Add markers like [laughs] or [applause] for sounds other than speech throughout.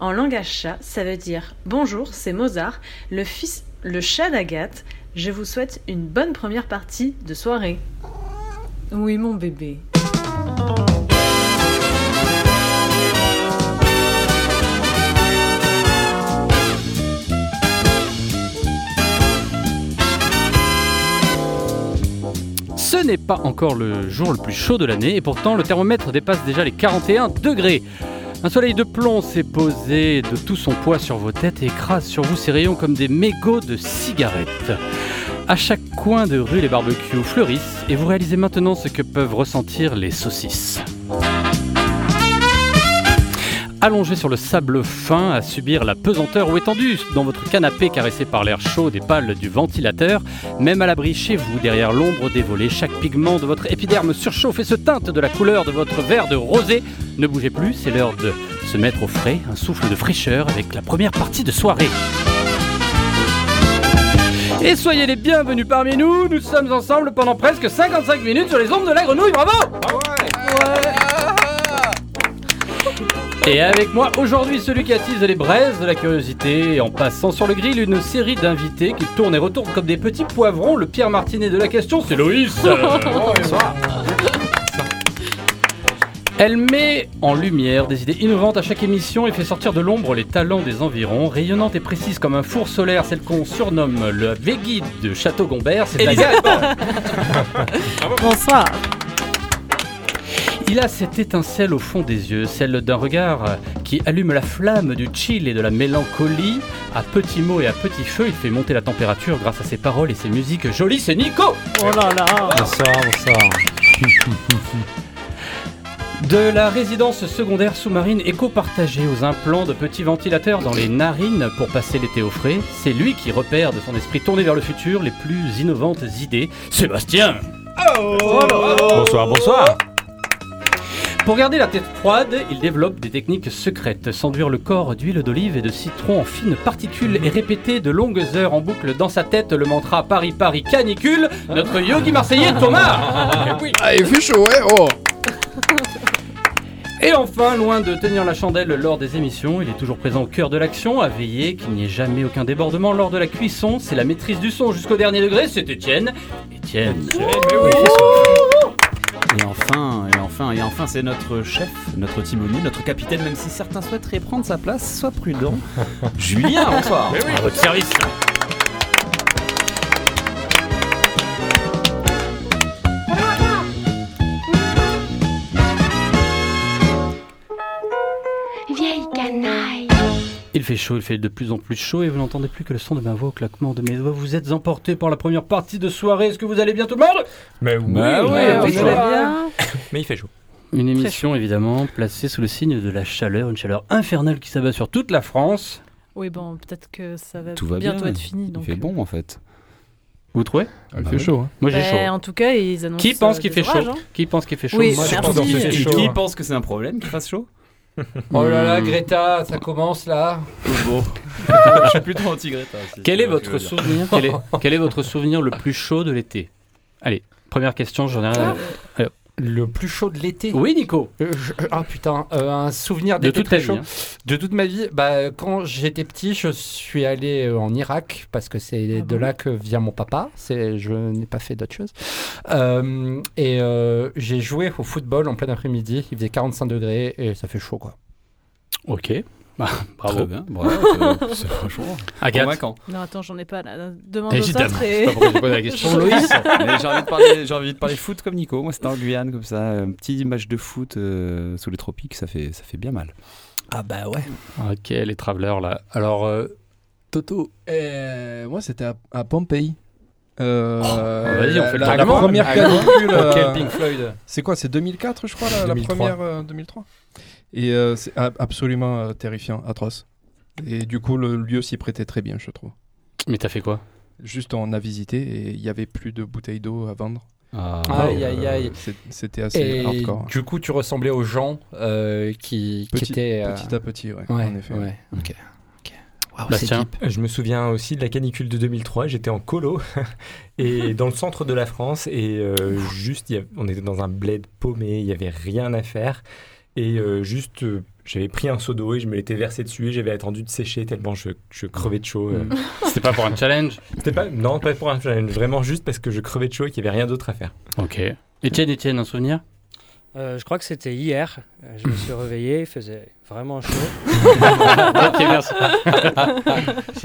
En langage chat, ça veut dire Bonjour, c'est Mozart, le fils, le chat d'Agathe. Je vous souhaite une bonne première partie de soirée. Oui, mon bébé. Ce n'est pas encore le jour le plus chaud de l'année et pourtant le thermomètre dépasse déjà les 41 degrés. Un soleil de plomb s'est posé de tout son poids sur vos têtes et écrase sur vous ses rayons comme des mégots de cigarettes. À chaque coin de rue, les barbecues fleurissent et vous réalisez maintenant ce que peuvent ressentir les saucisses. Allongé sur le sable fin, à subir la pesanteur ou étendu dans votre canapé caressé par l'air chaud des pales du ventilateur, même à l'abri chez vous, derrière l'ombre des volets, chaque pigment de votre épiderme surchauffe et se teinte de la couleur de votre verre de rosé. Ne bougez plus, c'est l'heure de se mettre au frais, un souffle de fraîcheur avec la première partie de soirée. Et soyez les bienvenus parmi nous, nous sommes ensemble pendant presque 55 minutes sur les ondes de la grenouille, bravo Et avec moi aujourd'hui celui qui attise les braises de la curiosité, en passant sur le grill une série d'invités qui tournent et retournent comme des petits poivrons. Le Pierre Martinet de la question, c'est Loïs. [laughs] Bonsoir. [laughs] Elle met en lumière des idées innovantes à chaque émission et fait sortir de l'ombre les talents des environs. Rayonnante et précise comme un four solaire, celle qu'on surnomme le Veggie de Château-Gombert, c'est Agathe. [laughs] Bonsoir. Il a cette étincelle au fond des yeux, celle d'un regard qui allume la flamme du chill et de la mélancolie. À petits mots et à petit feu, il fait monter la température grâce à ses paroles et ses musiques jolies. C'est Nico Oh là là. Bonsoir, bonsoir. De la résidence secondaire sous-marine éco-partagée aux implants de petits ventilateurs dans les narines pour passer l'été au frais, c'est lui qui repère de son esprit tourné vers le futur les plus innovantes idées. Sébastien Bonsoir, bonsoir. Pour garder la tête froide, il développe des techniques secrètes. S'enduire le corps d'huile d'olive et de citron en fines particules et répéter de longues heures en boucle dans sa tête le mantra Paris Paris canicule, notre yogi marseillais Thomas Ah, il fait chaud, ouais, oh Et enfin, loin de tenir la chandelle lors des émissions, il est toujours présent au cœur de l'action, à veiller qu'il n'y ait jamais aucun débordement lors de la cuisson. C'est la maîtrise du son jusqu'au dernier degré, c'est Étienne. Étienne. Et enfin, et enfin, et enfin, c'est notre chef, notre timonier, notre capitaine, même si certains souhaiteraient prendre sa place, sois prudent. [laughs] Julien, bonsoir. À votre service. Il fait chaud, il fait de plus en plus chaud et vous n'entendez plus que le son de ma voix au claquement de mes doigts. Vous êtes emporté par la première partie de soirée. Est-ce que vous allez bien tout le monde? Mais oui, Bah oui, Ouais, on on fait est chaud. bien. mais il fait chaud. Une émission évidemment placée sous le signe de la chaleur, une chaleur infernale qui s'abat sur toute la France. Oui, bon, peut-être que ça va Tout va bientôt bien. être fini. Il fait euh, bon en fait. Vous trouvez? Il Bah fait oui. chaud, hein. Moi j'ai bah, chaud. En tout cas, ils annoncent. Qui pense euh, qu'il fait chaud? hein. Qui pense qu'il fait pense chaud. qui hein. pense que c'est un problème qu'il fasse chaud? [laughs] Oh là là, Greta, ça commence là. Bon. [laughs] Je suis plutôt anti-Greta. si Quel est votre souvenir quel est, [laughs] quel est votre souvenir le plus chaud de l'été? Allez, première question, j'en ai un. Le plus chaud de l'été. Oui, Nico. Euh, je- Ah putain, euh, un souvenir De toute ta vie. hein. De toute ma vie, bah, quand j'étais petit, je suis allé euh, en Irak parce que c'est Ah de bon là que vient mon papa. C'est, je n'ai pas fait d'autre chose. Euh, et euh, j'ai joué au football en plein après-midi. Il faisait 45 degrés et ça fait chaud quoi. Ok. Bah, Très bravo. bien. Bravo, c'est- franchement Agathe. convaincant. Non, attends, j'en ai pas là. Demande aux Évidemment. autres C'est et. pas pourquoi je pose la question. [laughs] Loïs [laughs] Mais j'ai envie de parler, j'ai envie de parler foot comme Nico. Moi, c'était en Guyane comme ça, un petit match de foot euh, sous les tropiques, ça fait, ça fait bien mal. Ah bah ouais. Ok, les travelers là. Alors, euh, Toto. Euh, moi, c'était à, à Pompéi. Euh, Oh, vas-y, on fait le la, tour la monde. première Ah, canicule. euh, Quel Pink Floyd c'est quoi C'est 2004, je crois, la, la 2003. première euh, 2003. Et euh, c'est absolument euh, terrifiant, atroce. Et du coup, le lieu s'y prêtait très bien, je trouve. Mais t'as fait quoi? Juste, on a visité et il y avait plus de bouteilles d'eau à vendre. Ah, Aïe, aïe, aïe. C'est- C'était assez Et hardcore. du coup, tu ressemblais aux gens euh, qui, étaient. euh, petit à petit, ouais, Ouais, en effet. ouais, ok. ok. Waouh, Bastien. c'est deep. Je me souviens aussi de la canicule de 2003. J'étais en colo [laughs] et dans le centre de la France et euh, juste, il y a- on était dans un bled paumé. Il y avait rien à faire et euh, juste, euh, J'avais pris un seau d'eau et je me l'étais versé dessus et j'avais attendu de sécher tellement je, je crevais de chaud. euh. [laughs] C'était pas pour un challenge C'était pas, non, pas pour un challenge, vraiment juste parce que je crevais de chaud et qu'il n'y avait rien d'autre à faire. Ok. Etienne, Etienne, un souvenir? Euh, je crois que c'était hier. Je me suis [clears throat] réveillé, il faisait vraiment chaud. [laughs] Ok, merci.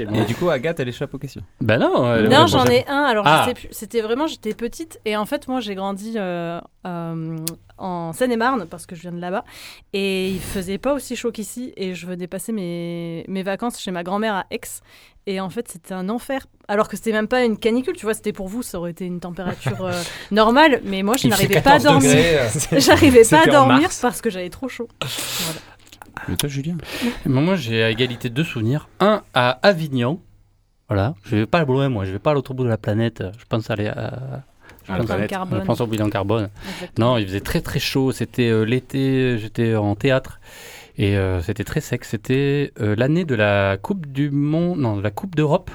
[laughs] Et du coup, Agathe, elle échappe aux questions. Bah non. elle- Non, j'en ai un. Alors, Ah. je sais plus. C'était vraiment, j'étais petite. Et en fait, moi, j'ai grandi euh, euh, en Seine-et-Marne parce que je viens de là-bas. Et il faisait pas aussi chaud qu'ici. Et je venais passer mes, mes vacances chez ma grand-mère à Aix. Et en fait, c'était un enfer. Alors que c'était même pas une canicule, tu vois, c'était pour vous, ça aurait été une température euh, [laughs] normale. Mais moi, je n'arrivais pas à 14 dormir. J'arrivais pas à dormir parce que j'avais trop chaud. Mais toi, Julien moi, j'ai à égalité deux souvenirs. Un à Avignon. Voilà. Je vais pas loin, moi. Je vais pas à l'autre bout de la planète. Je pense aller à. Je Ah, pense, je au bilan carbone. Exactement. Non, il faisait très très chaud. C'était euh, l'été, j'étais en théâtre et euh, c'était très sec. C'était euh, l'année de la Coupe du Monde, non, de la Coupe d'Europe.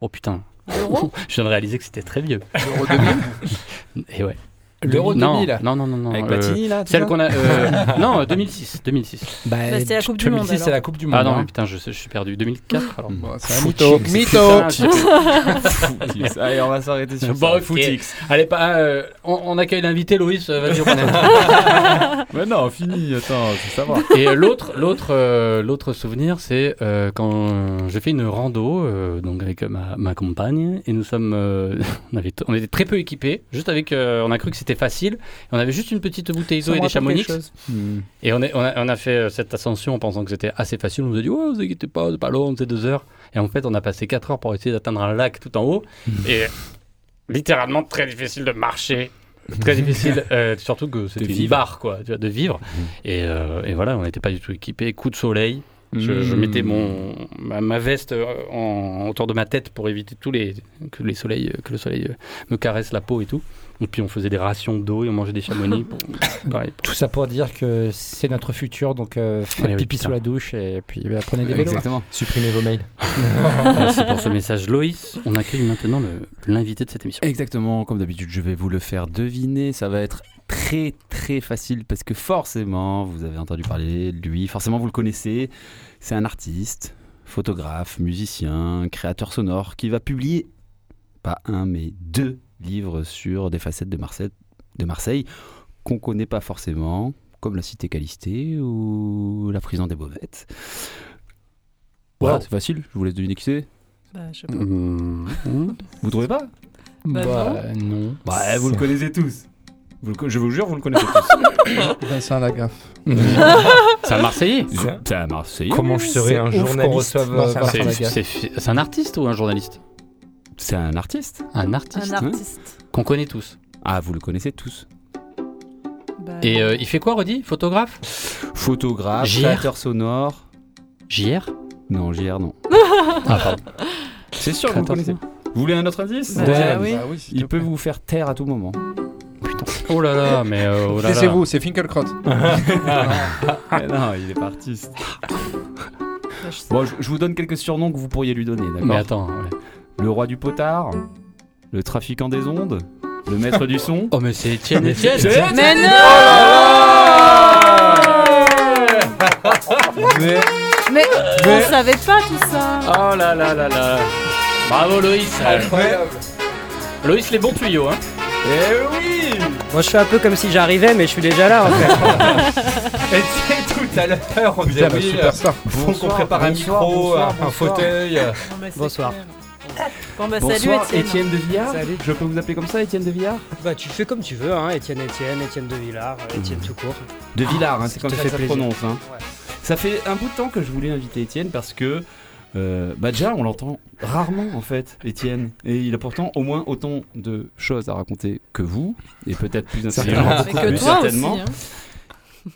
Oh putain, [laughs] je viens de réaliser que c'était très vieux. L'Euro 2000 [laughs] Et ouais. L'Euro non, 2000 Non, non, non, non. Avec euh, Platini, là Celle qu'on a. euh, non, euh, 2006. 2006. Bah, Bah, c'était la Coupe du Monde, 2006, c'est la Coupe du Monde. Ah non, hein. mais putain, je, suis perdu. 2004 alors. Bon, C'est un mytho. Mytho Putain, [laughs] Allez, on va s'arrêter sur Bon. Footix. Allez, pas, euh, on, on accueille l'invité, Loïs. Vas-y, on [laughs] Mais non, fini, attends, c'est savoir. Et l'autre, l'autre, euh, l'autre souvenir, c'est euh, quand j'ai fait une rando, euh, donc avec ma, ma compagne, et nous sommes, euh, [laughs] on avait, t- on était très peu équipés, juste avec, euh, on a cru que c'était facile, et on avait juste une petite bouteille d'eau et des chamonix, et on, est, on, a, on a fait euh, cette ascension en pensant que c'était assez facile. On nous a dit, ouais, vous inquiétez pas, c'est pas long, c'est deux heures. Et en fait, on a passé quatre heures pour essayer d'atteindre un lac tout en haut, [laughs] et littéralement très difficile de marcher. Très difficile, [laughs] euh, surtout que c'était une barre, quoi, tu vois, de vivre. Et, euh, et voilà, on n'était pas du tout équipés. Coup de soleil. Je, je Hmm. mettais mon, ma, ma veste en, autour de ma tête pour éviter tous les, que, les soleils, que le soleil me caresse la peau et tout. Et puis on faisait des rations d'eau et on mangeait des chamonix. Pour, [laughs] pareil, pour- Tout ça pour dire que c'est notre futur, donc euh, faites Eh oui, pipi putain. sous la douche et puis bah, prenez des vélos. Exactement. Supprimez vos mails. [laughs] Merci pour ce message, Loïs. On accueille maintenant l'invité de cette émission. Exactement, comme d'habitude, je vais vous le faire deviner. Ça va être très très facile parce que forcément, vous avez entendu parler de lui, forcément vous le connaissez. C'est un artiste, photographe, musicien, créateur sonore qui va publier pas un mais deux livres sur des facettes de Marseille, de Marseille qu'on connaît pas forcément, comme la cité Calisté ou la prison des Baumettes. Voilà, Wow. c'est facile, je vous laisse deviner qui c'est. Bah, je sais pas. Mmh. [laughs] Mmh. Vous trouvez pas? Bah, Bah, non. Ouais, vous le connaissez tous. Vous le co- je vous jure, vous le connaissez tous. [coughs] Vincent Lagaffe. C'est un Marseillais? C'est- un Marseillais. Comment je serais un journaliste c'est un artiste ou un journaliste? C'est un artiste. Un artiste Un artiste. qu'on connaît tous. Ah, vous le connaissez tous. Bah, Et euh, il fait quoi, Reddy Photographe? Photographe, JR. créateur sonore. JR Non, JR, non. [laughs] Ah, pardon. C'est sûr, vous le Créateur connaissez. Vous voulez un autre indice? Bah, oui. Bah oui, Il peut vous faire taire à tout moment. Oh là là, mais euh, oh là là. Laissez-vous, c'est Finkelkraut. [laughs] Mais non, il est pas artiste. je sais. Bon, je, je vous donne quelques surnoms que vous pourriez lui donner, Mais d'accord attends. ouais. Le roi du potard, le trafiquant des ondes, le maître du son. [laughs] Oh, mais c'est Étienne Étienne Mais non Mais Mais on savait pas tout ça Oh là là là là. Bravo Loïs. Loïs, les bons tuyaux, hein. Eh oui Moi, je fais un peu comme si j'arrivais, mais je suis déjà là en fait. [laughs] Et tout à l'heure, on disait oui, superstar. faut qu'on prépare un bonsoir, micro, bonsoir, un- un bonsoir. fauteuil. euh, mais Bonsoir. Bon bah salut Bonsoir, Étienne. Étienne de Villard. Salut. Je peux vous appeler comme ça, Étienne de Villard Bah, tu fais comme tu veux, hein. Étienne, Étienne, Étienne de Villard, euh, Étienne tout court. De Villard, hein, c'est comme ça fait que ça prononce. hein. Ouais. Ça fait un bout de temps que je voulais inviter Étienne parce que euh, bah déjà on l'entend rarement en fait Étienne et il a pourtant au moins autant de choses à raconter que vous et peut-être plus intelligent toi aussi. certainement. hein.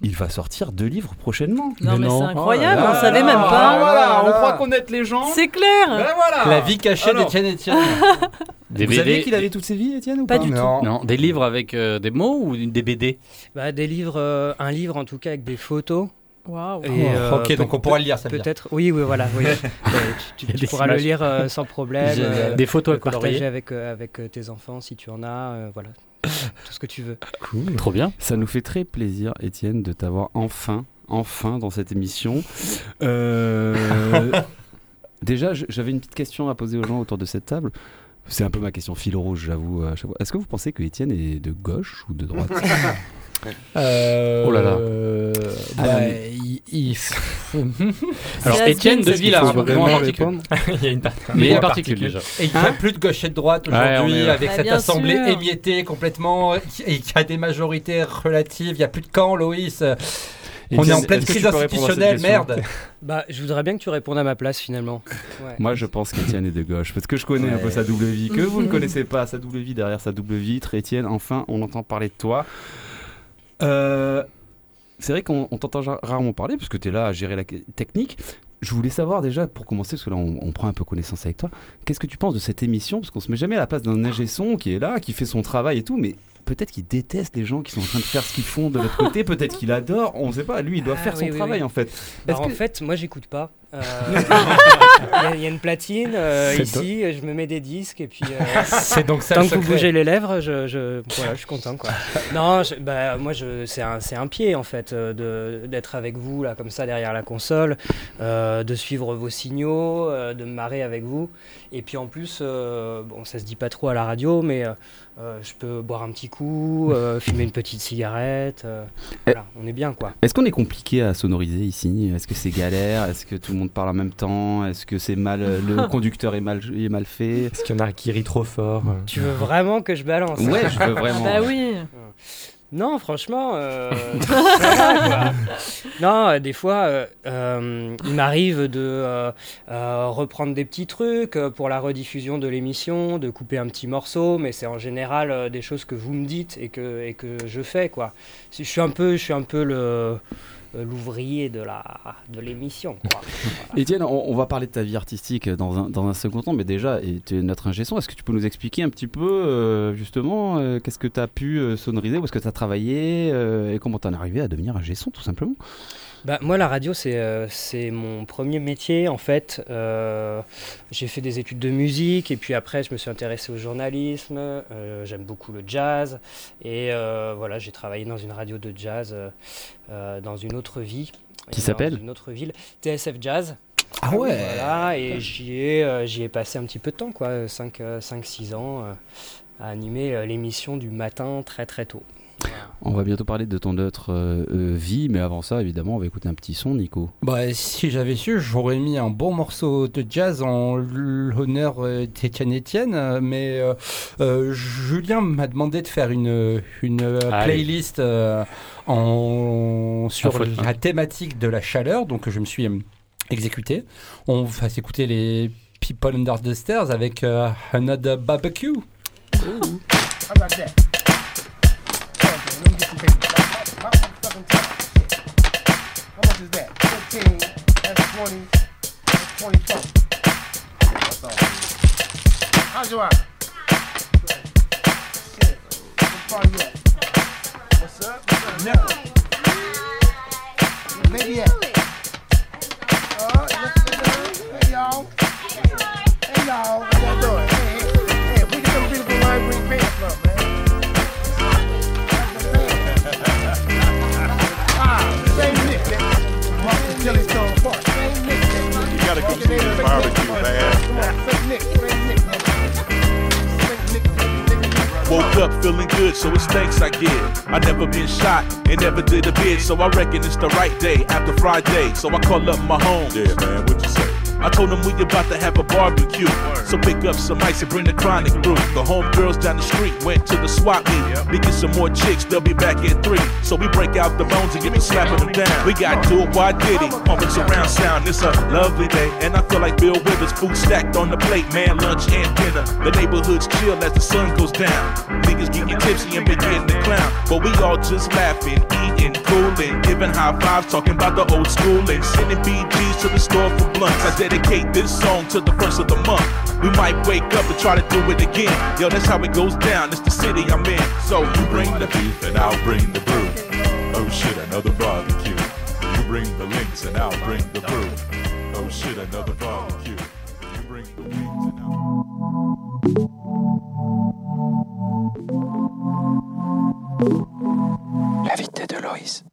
Il va sortir deux livres prochainement. Non mais, c'est incroyable, Ah on savait là même là, pas. voilà, on croit connaître les gens. C'est clair. Ben voilà. La vie cachée d'Étienne Étienne. [laughs] Vous BD. saviez qu'il avait toutes ses vies Étienne ou Pas pas, du tout. Non. Des livres avec euh, des mots ou des BD Bah, des livres, euh, un livre en tout cas avec des photos. Waouh. Et, euh, ok, donc on pourra le lire, ça. Peut-être, oui, oui, voilà. Oui. [laughs] Euh, tu, pourras images. le lire euh, sans problème. Euh, Des photos à partager avec, euh, avec tes enfants si tu en as. euh, voilà. [laughs] Tout ce que tu veux. Trop bien. Ça nous fait très plaisir Étienne de t'avoir enfin enfin dans cette émission. Euh, [laughs] déjà, j'avais une petite question à poser aux gens autour de cette table. C'est un peu ma question fil rouge, j'avoue. à chaque fois. Est-ce que vous pensez que Étienne est de gauche ou de droite? [laughs] Euh, Oh là là. euh, Ah, bah, mais- il- il- [laughs] Alors, Étienne de particule. [laughs] Il y a une partie. Mais il y a particule déjà. Et il n'y a plus de gauche et de droite aujourd'hui, est- avec Bah, cette assemblée sûr. émiettée complètement, et il y a des majorités relatives, il n'y a plus de camp, Loïs. On est en pleine crise institutionnelle, merde. [laughs] Bah, je voudrais bien que tu répondes à ma place finalement. Ouais. Moi, je pense qu'Étienne est de gauche, parce que je connais un peu sa double vie, que vous ne connaissez pas, sa double vie derrière sa double vitre. Étienne, enfin, on entend parler de toi. Euh, c'est vrai qu'on on t'entend rarement parler, parce que tu es là à gérer la technique. Je voulais savoir déjà, pour commencer, parce que là, on, on prend un peu connaissance avec toi, qu'est-ce que tu penses de cette émission? Parce qu'on se met jamais à la place d'un ingé son qui est là, qui fait son travail et tout, mais peut-être qu'il déteste les gens qui sont en train de faire ce qu'ils font de l'autre côté, peut-être qu'il adore, on ne sait pas, lui, il doit Ah, faire son oui, travail oui. en fait. Bah, Est-ce en que- fait, moi, j'écoute pas. Euh, [laughs] Il y, a- il y a une platine euh, ici, je me mets des disques et puis euh, [laughs] C'est donc ça tant le que vous bougez les lèvres, je, je, voilà, je suis content quoi. [laughs] non, je- bah, moi, je, c'est un, c'est un pied en fait euh, de, d'être avec vous là comme ça derrière la console, euh, de suivre vos signaux, euh, de me marrer avec vous. Et puis en plus, euh, bon, ça se dit pas trop à la radio, mais je peux boire un petit coup, euh, fumer une petite cigarette. euh, voilà, on est bien quoi. Est-ce qu'on est compliqué à sonoriser ici? Est-ce que c'est galère? Est-ce que tout le monde parle en même temps Est-ce que c'est mal le [laughs] conducteur est mal est mal fait Est-ce qu'il y en a qui rit trop fort euh Tu veux vraiment que je balance Ouais, je veux vraiment. bah oui. Non, franchement, euh. [laughs] Non, euh, des fois, euh, euh, il m'arrive de euh, euh, reprendre des petits trucs euh, pour la rediffusion de l'émission, de couper un petit morceau, mais c'est en général euh, des choses que vous me dites et que, et que je fais, quoi. Je suis un peu, je suis un peu le euh, l'ouvrier de la de l'émission, quoi. [laughs] Étienne, on, on va parler de ta vie artistique dans un, dans un second temps, mais déjà, et tu es notre ingé est-ce que tu peux nous expliquer un petit peu, euh, justement, euh, qu'est-ce que tu as pu euh, sonoriser, où est-ce que tu as travaillé, euh, et comment tu en es arrivé à devenir ingé son, tout simplement? Bah, moi, la radio, c'est euh, c'est mon premier métier, en fait. Euh, j'ai fait des études de musique, et puis après, je me suis intéressé au journalisme. Euh, J'aime beaucoup le jazz. Et voilà, j'ai travaillé dans une radio de jazz dans une autre vie. Qui s'appelle une autre ville. TSF Jazz. Ah ouais Voilà, et j'y ai, j'y ai passé un petit peu de temps, quoi. 5-6 ans, à animer l'émission du matin très très tôt. On va bientôt parler de ton autre euh, euh, vie, mais avant ça, évidemment, on va écouter un petit son, Nico. Bah, si j'avais su, j'aurais mis un bon morceau de jazz en l'honneur euh, d'Étienne Etienne, mais euh, euh, Julien m'a demandé de faire une, une playlist euh, en, sur la thématique de la chaleur, donc je me suis exécuté. On va s'écouter les People Under the Stairs avec euh, Another Barbecue. How about that? Get some paper. How, how, fucking shit. How much is that? 15, that's 20, that's 20 something. That's all. How's your eye? Shit. What part you at? What's up? What's up? Never. Maybe at. Uh, hey y'all. Hey y'all, how y'all doing? Hey, hey, hey, we get them beautiful lime Woke up feeling good, so it's thanks I give. I never been shot and never did a bid, so I reckon it's the right day after Friday. So I call up my home. Yeah, man, what you say? I told them we about to have a barbecue. So pick up some ice and bring the chronic brew. The homegirls down the street went to the swap meet. We get some more chicks, they'll be back at three. So we break out the bones and get to slapping them down. We got do it, why did? Pumping surround sound. It's a lovely day, and I feel like Bill Withers. Food stacked on the plate, man, lunch and dinner. The neighborhood's chill as the sun goes down. Niggas getting tipsy and beginning to clown. But we all just laughing, eating, cooling, giving high fives, talking about the old school and sending BGs to the store for blunts. I dedicate this song to the first of the month. We might wake up and try to do it again. Yo, that's how it goes down. It's the city I'm in. So you bring the beef and I'll bring the brew. Oh shit, another barbecue. You bring the links and I'll bring the brew. Oh shit, another barbecue. You bring the wings and I'll. L'invité de Loïs.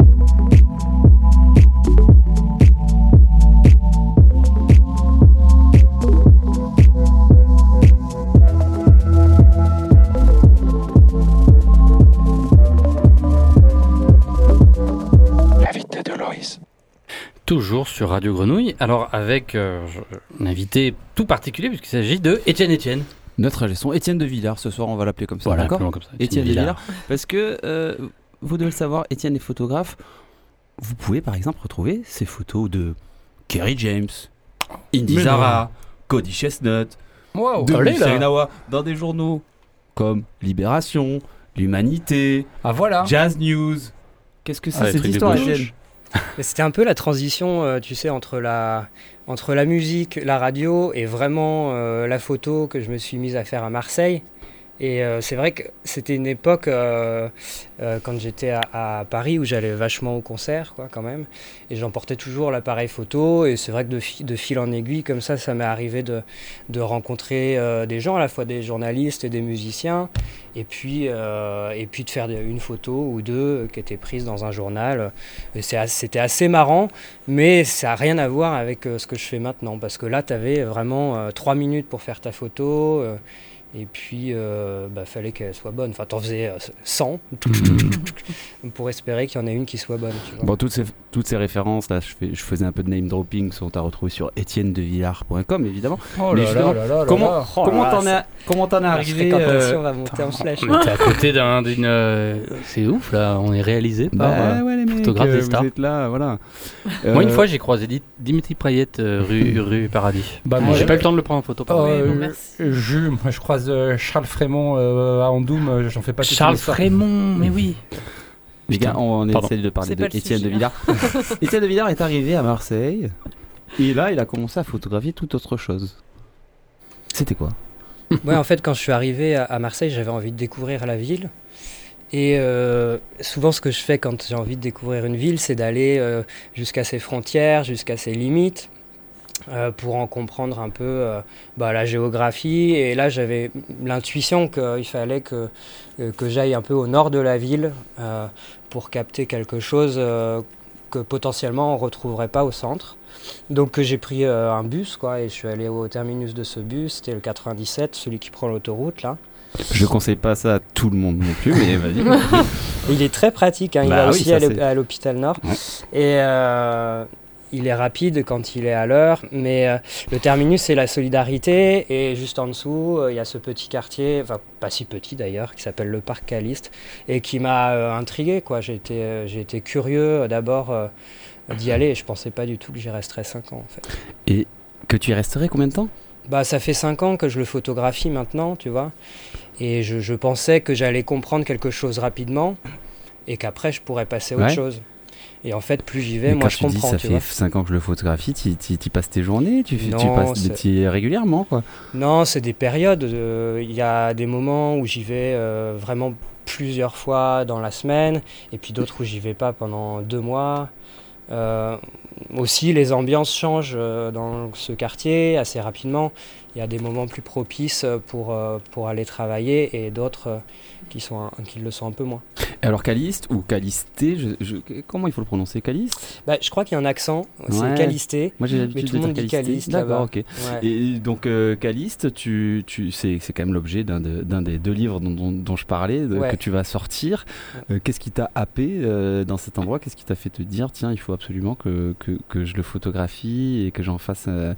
Toujours sur Radio Grenouille. Alors avec euh, un invité tout particulier puisqu'il s'agit de Étienne Étienne. Notre ingé son, Étienne de Villard, ce soir on va l'appeler comme ça, Voilà, d'accord comme ça, Étienne de Villard. Villard. Parce que euh, vous devez le savoir, Étienne est photographe. Vous pouvez par exemple retrouver ces photos de Kerry James, Indy Mais Zara, Cody Chestnut, Wow. de dans des journaux comme Libération, L'Humanité, Ah voilà. Jazz News. Qu'est-ce que c'est Ah, cette histoire. Étienne C'était un peu la transition, euh, tu sais, entre la, entre la musique, la radio et vraiment euh, la photo que je me suis mise à faire à Marseille. Et euh, c'est vrai que c'était une époque, euh, euh, quand j'étais à, Paris, où j'allais vachement au concert, quoi, quand même. Et j'emportais toujours l'appareil photo. Et c'est vrai que de, fi- de fil en aiguille, comme ça, ça m'est arrivé de, de rencontrer des gens, à la fois des journalistes et des musiciens. Et puis, et puis de faire une photo ou deux qui étaient prises dans un journal. C'était assez marrant, mais ça n'a rien à voir avec ce que je fais maintenant. Parce que là, tu avais vraiment trois minutes pour faire ta photo. Euh, et puis, euh, bah, fallait qu'elle soit bonne. Enfin, t'en faisais euh, 100 [laughs] pour espérer qu'il y en ait une qui soit bonne. Tu vois. Bon, toutes ces, toutes ces références, là, je, fais- je faisais un peu de name dropping, sont à retrouver sur etiennedevillard.com, évidemment. Oh Mais là justement, là là là comment là. Oh comment là t'en es, comment t'en es arrivé euh, va monter en. On était à côté d'un, d'une. euh, c'est ouf là, on est réalisé par. Bah euh, ouais, les mecs, photographe euh, des vous stars. êtes là, voilà. Moi, une Euh, fois, j'ai croisé Di- Dimitri Prayet euh, rue, [laughs] rue Paradis. Bah, moi, moi, j'ai pas eu le temps de le prendre en photo. Euh, merci. je, moi, je croise euh, Charles Frémont euh, à Andoum, euh, j'en fais pas Charles. Frémont, mais oui. Les gars, on essaie de parler C'est de de. Villard. [laughs] Étienne de Villard est arrivé à Marseille et là, il a commencé à photographier toute autre chose. C'était quoi? Ouais, en fait, quand je suis arrivé à, à Marseille, j'avais envie de découvrir la ville. Et euh, souvent, ce que je fais quand j'ai envie de découvrir une ville, c'est d'aller euh, jusqu'à ses frontières, jusqu'à ses limites, euh, pour en comprendre un peu euh, bah, la géographie. Et là, j'avais l'intuition qu'il fallait que, euh, que j'aille un peu au nord de la ville euh, pour capter quelque chose que potentiellement on retrouverait pas au centre. Donc j'ai pris un bus quoi et je suis allé au terminus de ce bus, c'était le 97, celui qui prend l'autoroute là. Je conseille pas ça à tout le monde non plus, mais vas-y. [laughs] Il est très pratique, hein, il Bah va oui, aussi à l'hôpital Nord. Ouais. Et il est rapide quand il est à l'heure, mais euh, le terminus c'est la solidarité et juste en dessous euh, il y a ce petit quartier, enfin pas si petit d'ailleurs, qui s'appelle le Parc Caliste et qui m'a euh, intrigué quoi. J'ai été, j'ai été curieux d'abord d'y aller et je pensais pas du tout que j'y resterais 5 ans en fait. que tu y resterais combien de temps? Bah, ça fait 5 ans que je le photographie maintenant, tu vois. Et je, je pensais que j'allais comprendre quelque chose rapidement et qu'après je pourrais passer à autre Ouais. chose. Et en fait, plus j'y vais, moi je tu dis comprends, ça tu fait vois. 5 ans que je le photographie, tu y passes tes journées, tu, Non, passes y régulièrement quoi. Non, c'est des périodes. euh, Il y a des moments où j'y vais euh, vraiment plusieurs fois dans la semaine, et puis d'autres où j'y vais pas pendant deux mois. Euh, aussi, les ambiances changent euh, dans ce quartier assez rapidement. Il y a des moments plus propices pour, euh, pour aller travailler et d'autres euh, qui, sont un- qui le sont un peu moins. Alors Caliste ou Calisté, je- je- comment il faut le prononcer Caliste? Bah, je crois qu'il y a un accent, c'est Ouais. Calisté. Moi j'ai l'habitude tout de le monde dire. Caliste D'accord, ok. Ouais. Et donc euh, Caliste, tu, tu, c'est, quand même l'objet d'un, de- des deux livres dont, dont- dont je parlais, de- Ouais. que tu vas sortir. Euh, qu'est-ce qui t'a happé euh, dans cet endroit? Qu'est-ce qui t'a fait te dire, tiens, il faut absolument que, que, que je le photographie et que j'en fasse euh,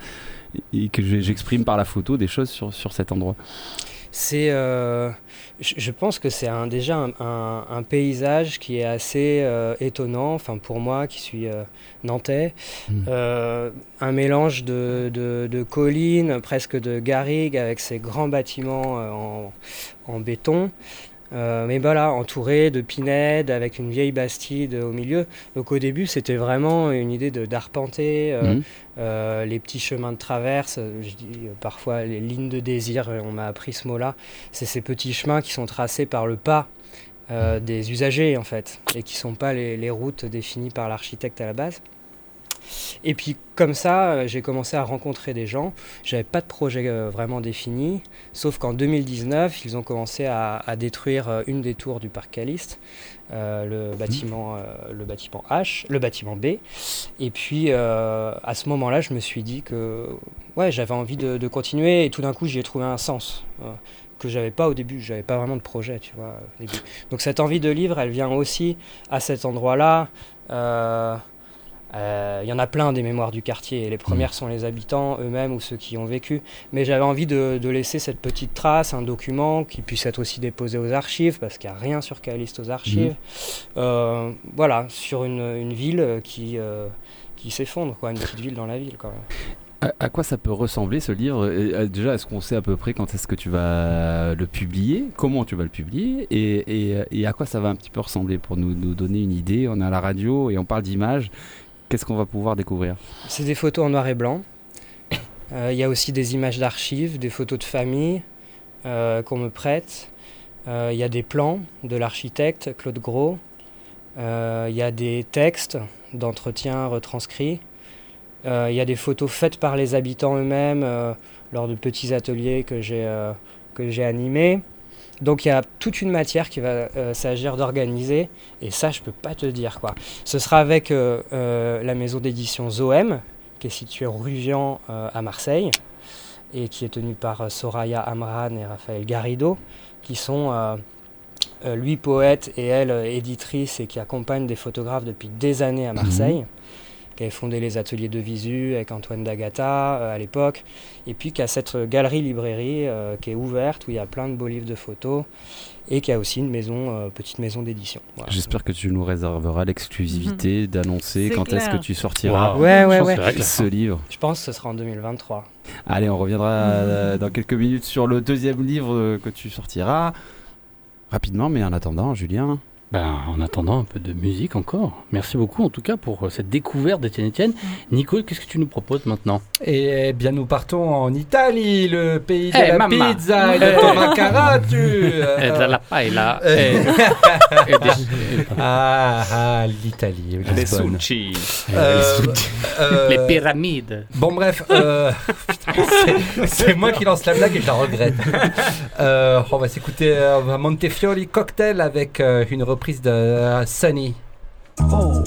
et que je- j'exprime par la photo des choses sur, sur cet endroit C'est, euh, je, pense que c'est un, déjà un, un- un paysage qui est assez euh, étonnant, enfin pour moi qui suis euh, nantais, Mm. Euh, un mélange de, de, de collines, presque de garrigues avec ces grands bâtiments en, en béton. Euh, mais voilà, entouré de pinèdes avec une vieille bastide au milieu. Donc au début, c'était vraiment une idée de d'arpenter euh, Mhm. euh, les petits chemins de traverse. Je dis parfois les lignes de désir, on m'a appris ce mot-là. C'est ces petits chemins qui sont tracés par le pas des usagers en fait, et qui sont pas les, les routes définies par l'architecte à la base. Et puis comme ça, euh, j'ai commencé à rencontrer des gens. J'avais pas de projet euh, vraiment défini, sauf qu'en 2019, ils ont commencé à, à détruire euh, une des tours du parc Caliste, euh, le bâtiment, euh, le bâtiment H, le bâtiment B. Et puis à ce moment-là, je me suis dit que ouais, j'avais envie de, de continuer, et tout d'un coup, j'y ai trouvé un sens. que j'avais pas au début, j'avais pas vraiment de projet, tu vois. au début. Donc cette envie de livre, elle vient aussi à cet endroit-là, Il y en a plein des mémoires du quartier. Et les premières sont les habitants eux-mêmes ou ceux qui y ont vécu. Mais j'avais envie de, de laisser cette petite trace, un document qui puisse être aussi déposé aux archives, parce qu'il n'y a rien sur Caliste aux archives. Euh, voilà, sur une, une ville qui, euh, qui s'effondre, quoi, une petite ville dans la ville quand même. À, à quoi ça peut ressembler ce livre? Et, euh, Déjà, est-ce qu'on sait à peu près quand est-ce que tu vas le publier? Comment tu vas le publier? Et, et- et à quoi ça va un petit peu ressembler pour nous, nous donner une idée? On est à la radio et on parle d'images. Qu'est-ce qu'on va pouvoir découvrir C'est des photos en noir et blanc. Euh, Il y a aussi des images d'archives, des photos de famille euh, qu'on me prête. Euh, Il y a des plans de l'architecte Claude Gros. Il y a des textes d'entretien retranscrits. Il y a des photos faites par les habitants eux-mêmes lors de petits ateliers que j'ai animés. Donc il y a toute une matière qui va euh, s'agir d'organiser. Et ça je peux pas te dire quoi. Ce sera avec euh, euh, la maison d'édition Zoem qui est située rue Vian à Marseille et qui est tenue par Soraya Amran et Raphaël Garrido qui sont lui poète et elle éditrice et qui accompagnent des photographes depuis des années à Marseille qui avait fondé les ateliers de visu avec Antoine D'Agata euh, à l'époque, et puis qui a cette galerie-librairie euh, qui est ouverte, où il y a plein de beaux livres de photos, et qui a aussi une maison, euh, petite maison d'édition. Voilà. J'espère que tu nous réserveras l'exclusivité d'annoncer C'est quand est-ce que tu sortiras. Ouais, ouais, ouais. ce livre. Je pense que ce sera en 2023. Allez, on reviendra dans quelques minutes sur le deuxième livre que tu sortiras. Rapidement, mais en attendant, Julien, Ben, en attendant un peu de musique encore. Merci beaucoup en tout cas pour euh, cette découverte d'Étienne Etienne. Nico, qu'est-ce que tu nous proposes maintenant? Et bien, nous partons en Italie, le pays de Eh, la mamma. pizza et de Eh. ton caratu. Eh, de la paella. Eh. Eh, [laughs] des- Ah, ah, l'Italie, Lisbonne. sushi. Euh, euh, Les pyramides. Bon bref, euh, [laughs] c'est- moi qui lance la blague et je la regrette. Euh, on va s'écouter Montefiori Cocktail avec une reprise de euh, Sunny. Sunny,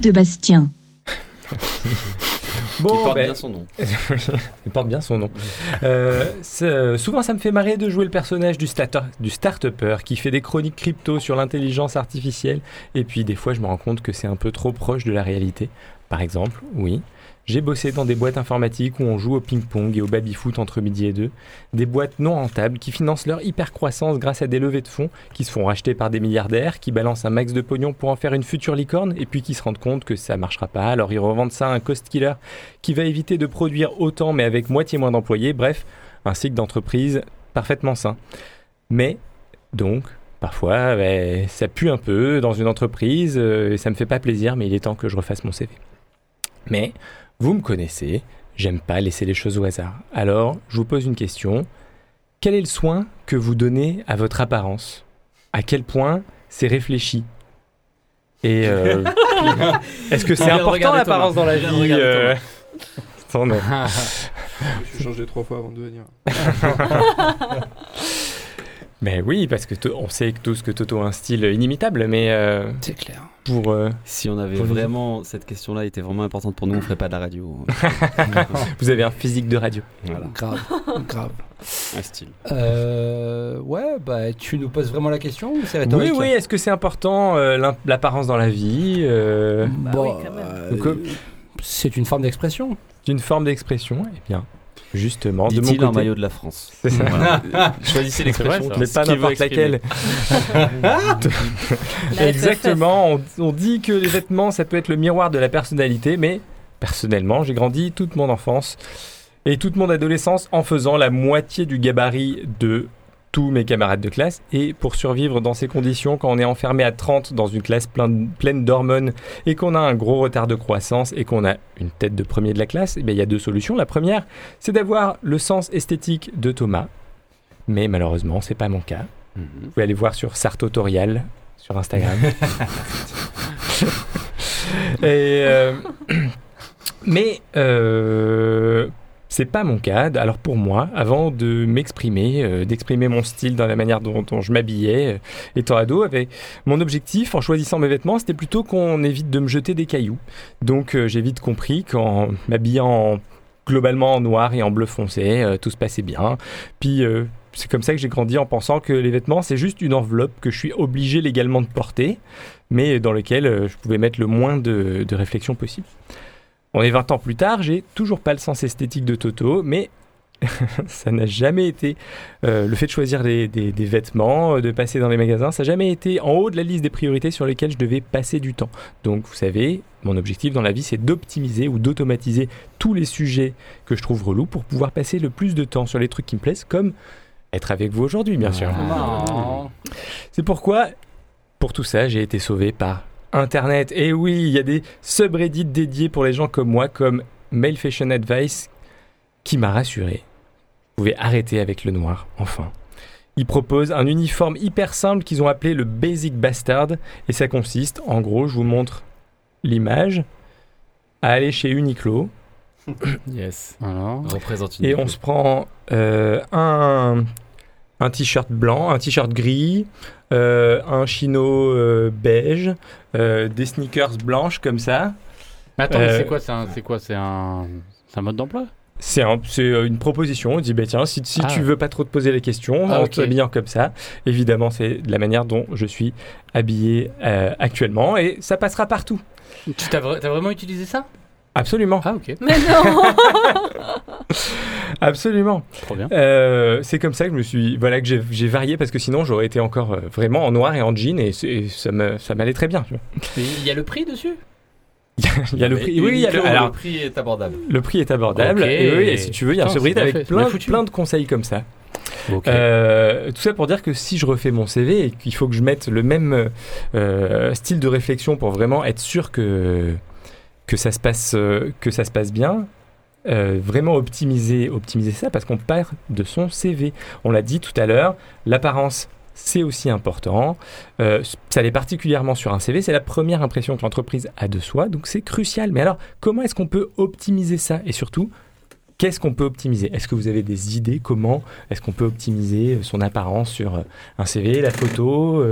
de Bastien. [laughs] Bon, Qui porte ben- bien son nom. [laughs] Il porte bien son nom. Euh, c'est- souvent, ça me fait marrer de jouer le personnage du, starter, du start-upper qui fait des chroniques crypto sur l'intelligence artificielle. Et puis, des fois, je me rends compte que c'est un peu trop proche de la réalité. Par exemple, oui, j'ai bossé dans des boîtes informatiques où on joue au ping-pong et au baby-foot entre midi et deux. Des boîtes non rentables qui financent leur hyper-croissance grâce à des levées de fonds qui se font racheter par des milliardaires, qui balancent un max de pognon pour en faire une future licorne et puis qui se rendent compte que ça marchera pas. Alors, ils revendent ça à un cost-killer qui va éviter de produire autant mais avec moitié moins d'employés. Bref, un cycle d'entreprise parfaitement sain. Mais, donc, parfois, ben, ça pue un peu dans une entreprise euh, et ça me fait pas plaisir, mais il est temps que je refasse mon CV. Mais, vous me connaissez, j'aime pas laisser les choses au hasard. Alors, je vous pose une question. Quel est le soin que vous donnez à votre apparence? À quel point c'est réfléchi? Et euh, [laughs] est-ce que c'est important l'apparence dans la vie euh. [laughs] Attends, non. Je suis changé trois fois avant de venir. [laughs] Mais oui, parce que to- on sait que tous que Toto a un style inimitable, mais euh, C'est clair. Pour euh, Si on avait vraiment cette question-là était vraiment importante pour nous, on ferait pas de la radio. [laughs] vous avez un physique de radio. voilà, Grave, grave. un style. Euh, ouais, bah tu nous poses vraiment la question ou c'est Oui, oui. Est-ce que c'est important euh, l'apparence dans la vie euh, Bah Bon, oui, quand même. Donc, c'est une forme d'expression. d'une forme d'expression Eh bien, justement, de mon Dit-il en côté. maillot de la France. [laughs] C'est ça. [laughs] Choisissez l'expression Mais pas n'importe laquelle. La [laughs] Exactement. On, on dit que les vêtements, ça peut être le miroir de la personnalité, mais personnellement, j'ai grandi toute mon enfance et toute mon adolescence en faisant la moitié du gabarit de tous mes camarades de classe. Et pour survivre dans ces conditions, quand on est enfermé à 30 dans une classe pleine, pleine d'hormones et qu'on a un gros retard de croissance et qu'on a une tête de premier de la classe, eh bien, il y a deux solutions. La première, c'est d'avoir le sens esthétique de Thomas. Mais malheureusement, c'est pas mon cas. Mhm. Vous pouvez aller voir sur Sartotorial sur Instagram. [laughs] Et, euh, [clears throat] mais euh, c'est pas mon cas. Alors pour moi, avant de m'exprimer, euh, d'exprimer mon style dans la manière dont, je m'habillais, euh, étant ado, avec mon objectif en choisissant mes vêtements, c'était plutôt qu'on évite de me jeter des cailloux. Donc euh, j'ai vite compris qu'en m'habillant en- globalement en noir et en bleu foncé, euh, tout se passait bien. Puis euh, c'est comme ça que j'ai grandi en pensant que les vêtements, c'est juste une enveloppe que je suis obligé légalement de porter, mais dans lequel euh, je pouvais mettre le moins de, de réflexion possible. On est 20 ans plus tard, j'ai toujours pas le sens esthétique de Toto, mais [laughs] ça n'a jamais été euh, le fait de choisir des, des- des vêtements, euh, de passer dans les magasins, ça n'a jamais été en haut de la liste des priorités sur lesquelles je devais passer du temps. Donc vous savez, mon objectif dans la vie, c'est d'optimiser ou d'automatiser tous les sujets que je trouve relous pour pouvoir passer le plus de temps sur les trucs qui me plaisent, comme être avec vous aujourd'hui, bien sûr. Non. C'est pourquoi, pour tout ça, j'ai été sauvé par Internet. Et oui, il y a des subreddits dédiés pour les gens comme moi, comme Male Fashion Advice, qui m'a rassuré. Vous pouvez arrêter avec le noir, enfin. Ils proposent un uniforme hyper simple qu'ils ont appelé le Basic Bastard. Et ça consiste, en gros, je vous montre l'image, à aller chez Uniqlo. [coughs] Yes. Alors, Représente. Et on se prend euh, un, un t-shirt blanc, un t-shirt gris, euh, un chino euh, beige, euh, des sneakers blanches comme ça. Mais attends, mais c'est quoi C'est un, c'est quoi C'est un, c'est un mode d'emploi? C'est un- c'est une proposition. On dit, bah, tiens, si, si Ah. tu veux pas trop te poser les questions, Ah, en ok. t'habillant comme ça, évidemment, c'est de la manière dont je suis habillé euh, actuellement et ça passera partout. Tu t'as, vra- t'as vraiment utilisé ça? Absolument. Ah ok, Mais non [laughs] Absolument. trop bien. Euh, c'est comme ça que je me suis, voilà, que j'ai j'ai varié parce que sinon j'aurais été encore euh, vraiment en noir et en jean et, et ça me- ça m'allait très bien. Il y a le prix dessus? [laughs] Il y a le prix. Oui, il y a le, alors, le prix est abordable. le prix est abordable. Et, oui, et si tu veux, il y a un subreddit avec plein, plein de conseils comme ça. Euh, tout ça pour dire que si je refais mon CV et qu'il faut que je mette le même euh, style de réflexion pour vraiment être sûr que que ça se passe que ça se passe bien, euh, vraiment optimiser optimiser ça parce qu'on part de son CV. On l'a dit tout à l'heure, l'apparence c'est aussi important. Euh, ça l'est particulièrement sur un CV. C'est la première impression que l'entreprise a de soi, donc c'est crucial. Mais alors, comment est-ce qu'on peut optimiser ça? Et surtout, qu'est-ce qu'on peut optimiser? Est-ce que vous avez des idées? Comment est-ce qu'on peut optimiser euh, son apparence sur un CV, la photo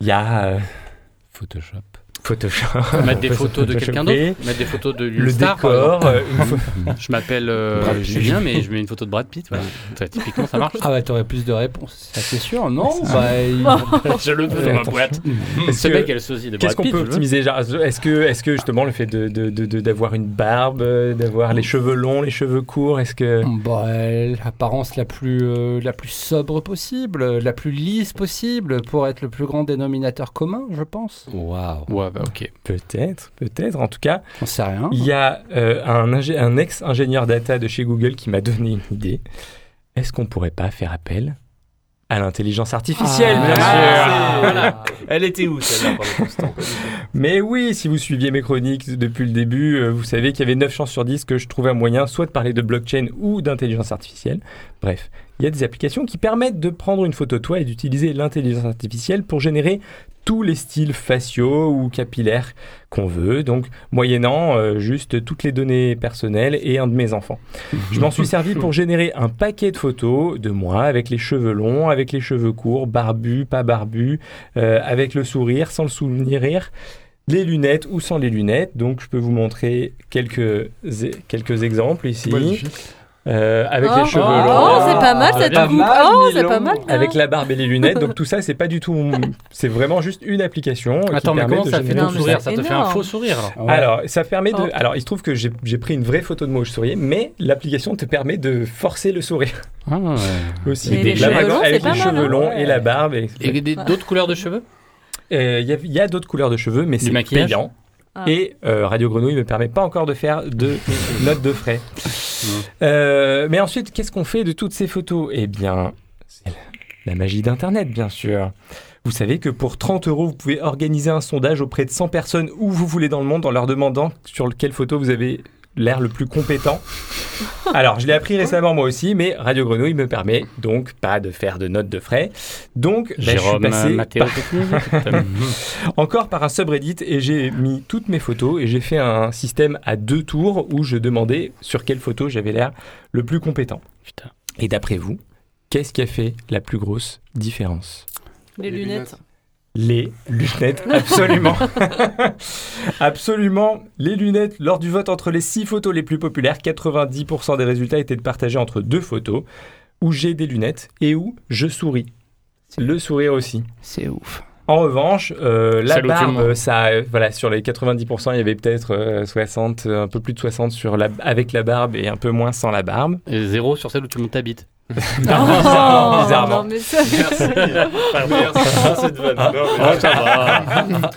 Il y a Photoshop. Photoshop. Mettre des [laughs] photos de quelqu'un d'autre Mettre des photos de Le star, décor, euh, une [laughs] Je m'appelle euh. Julien, mais je mets une photo de Brad Pitt. Voilà. Ça, typiquement, ça marche. Ah bah t'aurais plus de réponses, ça c'est sûr, non? Bah, il- [laughs] je le veux dans ma boîte. Est-ce Ce mec a le sosie de Qu'est-ce Brad qu'on Pitt. peut optimiser? Genre, Est-ce que, est-ce que justement le fait de, de- de- de- d'avoir une barbe, d'avoir les cheveux longs, les cheveux courts, est-ce que Bah, l'apparence la plus euh, la plus sobre possible, la plus lisse possible pour être le plus grand dénominateur commun, je pense. Waouh. Ouais, bah ok. peut-être, peut-être. En tout cas, J'en sais rien. il y a euh, un, ingé- un ex-ingénieur data de chez Google qui m'a donné une idée. Est-ce qu'on pourrait pas faire appel à l'intelligence artificielle, Ah, bien sûr. Voilà. Elle était où celle-là pendant tout ce temps Mais oui, si vous suiviez mes chroniques depuis le début, euh, vous savez qu'il y avait 9 chances sur 10 que je trouvais un moyen soit de parler de blockchain ou d'intelligence artificielle. Bref, il y a des applications qui permettent de prendre une photo de toi et d'utiliser l'intelligence artificielle pour générer tous les styles faciaux ou capillaires qu'on veut, donc moyennant euh, juste toutes les données personnelles et un de mes enfants. Je m'en suis servi pour générer un paquet de photos de moi avec les cheveux longs, avec les cheveux courts, barbu, pas barbu, euh, avec le sourire, sans le sourire, les lunettes ou sans les lunettes. Donc je peux vous montrer quelques, quelques exemples ici. Euh, avec Oh, les cheveux oh, longs. c'est pas mal cette coupe. mal, Oh, c'est pas mal. Avec la barbe et les lunettes, donc tout ça, c'est pas du tout. [laughs] C'est vraiment juste une application. qui Attends, mais permet comment de ça fait mais sourire Ça te fait un faux sourire alors. Ouais. Alors, ça permet de. Oh. Alors, il se trouve que j'ai pris une vraie photo de moi où je souriais, mais l'application te permet de forcer le sourire Ah, ouais. [laughs] aussi. Mais les Là, cheveux par exemple, longs, avec les cheveux hein. longs Ouais. et la barbe. et- Et des- d'autres couleurs de cheveux? Euh, Il y a, a d'autres couleurs de cheveux, mais c'est payant. Ah. Et euh, Radio Grenouille me permet pas encore de faire de [laughs] notes de frais. Euh, mais ensuite, qu'est-ce qu'on fait de toutes ces photos? Eh bien, c'est la- la magie d'Internet, bien sûr. Vous savez que pour 30 euros, vous pouvez organiser un sondage auprès de 100 personnes où vous voulez dans le monde en leur demandant sur quelle photo vous avez l'air le plus compétent. Alors, je l'ai appris récemment moi aussi, mais Radio Grenouille me permet donc pas de faire de notes de frais. Donc, là, je suis Jérôme passé euh, Mathéo par- Technique. [laughs] encore par un subreddit et j'ai mis toutes mes photos et j'ai fait un système à deux tours où je demandais sur quelle photo j'avais l'air le plus compétent. Putain. Et d'après vous, qu'est-ce qui a fait la plus grosse différence? Les Les lunettes. Les lunettes, [laughs] absolument. [laughs] absolument. Les lunettes, lors du vote entre les six photos les plus populaires, 90% des résultats étaient partagés entre deux photos où j'ai des lunettes et où je souris. Le sourire aussi. C'est ouf. En revanche, euh, la barbe, ça, euh, voilà, sur les 90%, il y avait peut-être euh, 60, euh, un peu plus de 60 sur la, avec la barbe et un peu moins sans la barbe. Et zéro sur celle où tu montes ta bite. [laughs] Bizarrement, bizarrement. non, mais ça- Ah, ça va.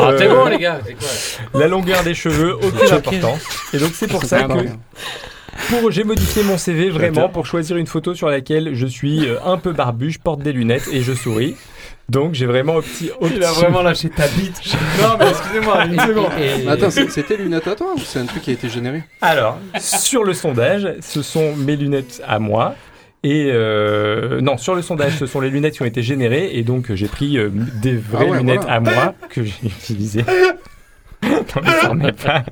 Ah, t'es bon, les gars. C'est quoi La longueur des cheveux, aucune importance. Et donc c'est pour ça que pour, j'ai modifié mon CV vraiment pour choisir une photo sur laquelle je suis euh, un peu barbu, je porte des lunettes et je souris. Donc j'ai vraiment opti, opti- lâché ta bite. [laughs] Non mais excusez-moi, une seconde. Mais Attends, c'est- c'était lunettes à toi ou c'est un truc qui a été généré Alors, sur le sondage, ce sont mes lunettes à moi. Et euh, non, sur le sondage, ce sont les lunettes qui ont été générées. Et donc, j'ai pris euh, des vraies Ah ouais, lunettes voilà. à moi que j'ai [laughs] utilisées. non, mais ça pas.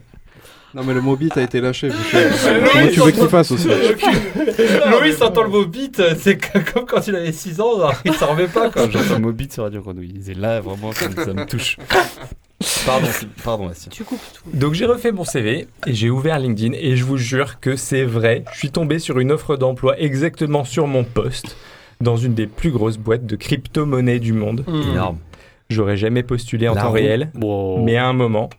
Non, mais le mot bit a été lâché. [laughs] Comment tu veux qu'il fasse aussi [laughs] Loïs entend le mot bite, c'est comme quand il avait 6 ans, il s'en remet pas. J'entends Mobit sur Radio Grenouille. Et là, vraiment, ça, me- ça me touche. Pardon, pardon, Bastien. Tu coupes tout. Donc, j'ai refait mon CV et j'ai ouvert LinkedIn. Et je vous jure que c'est vrai. Je suis tombé sur une offre d'emploi exactement sur mon poste dans une des plus grosses boîtes de crypto-monnaie du monde. Énorme. J'aurais jamais postulé en La temps roue. réel. Wow. Mais à un moment,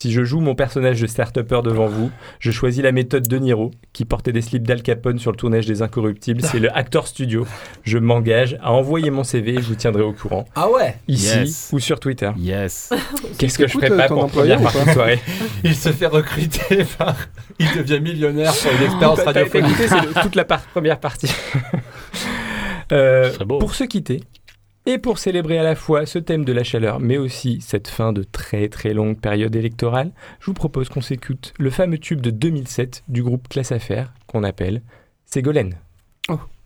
si je joue mon personnage de start-upper devant vous, je choisis la méthode de Niro, qui portait des slips d'Al Capone sur le tournage des Incorruptibles. C'est le Actor Studio. Je m'engage à envoyer mon CV et je vous tiendrai au courant, Ah ouais ici Yes. ou sur Twitter. Yes. [laughs] Qu'est-ce que je ferais pas pour première partie de soirée [laughs] Il se fait recruter par. Il devient millionnaire pour une expérience radiophonique. c'est toute la par- première partie. [laughs] Euh, pour se quitter, et pour célébrer à la fois ce thème de la chaleur, mais aussi cette fin de très très longue période électorale, je vous propose qu'on s'écoute le fameux tube de 2007 du groupe Classe Affaires qu'on appelle Ségolène. Depuis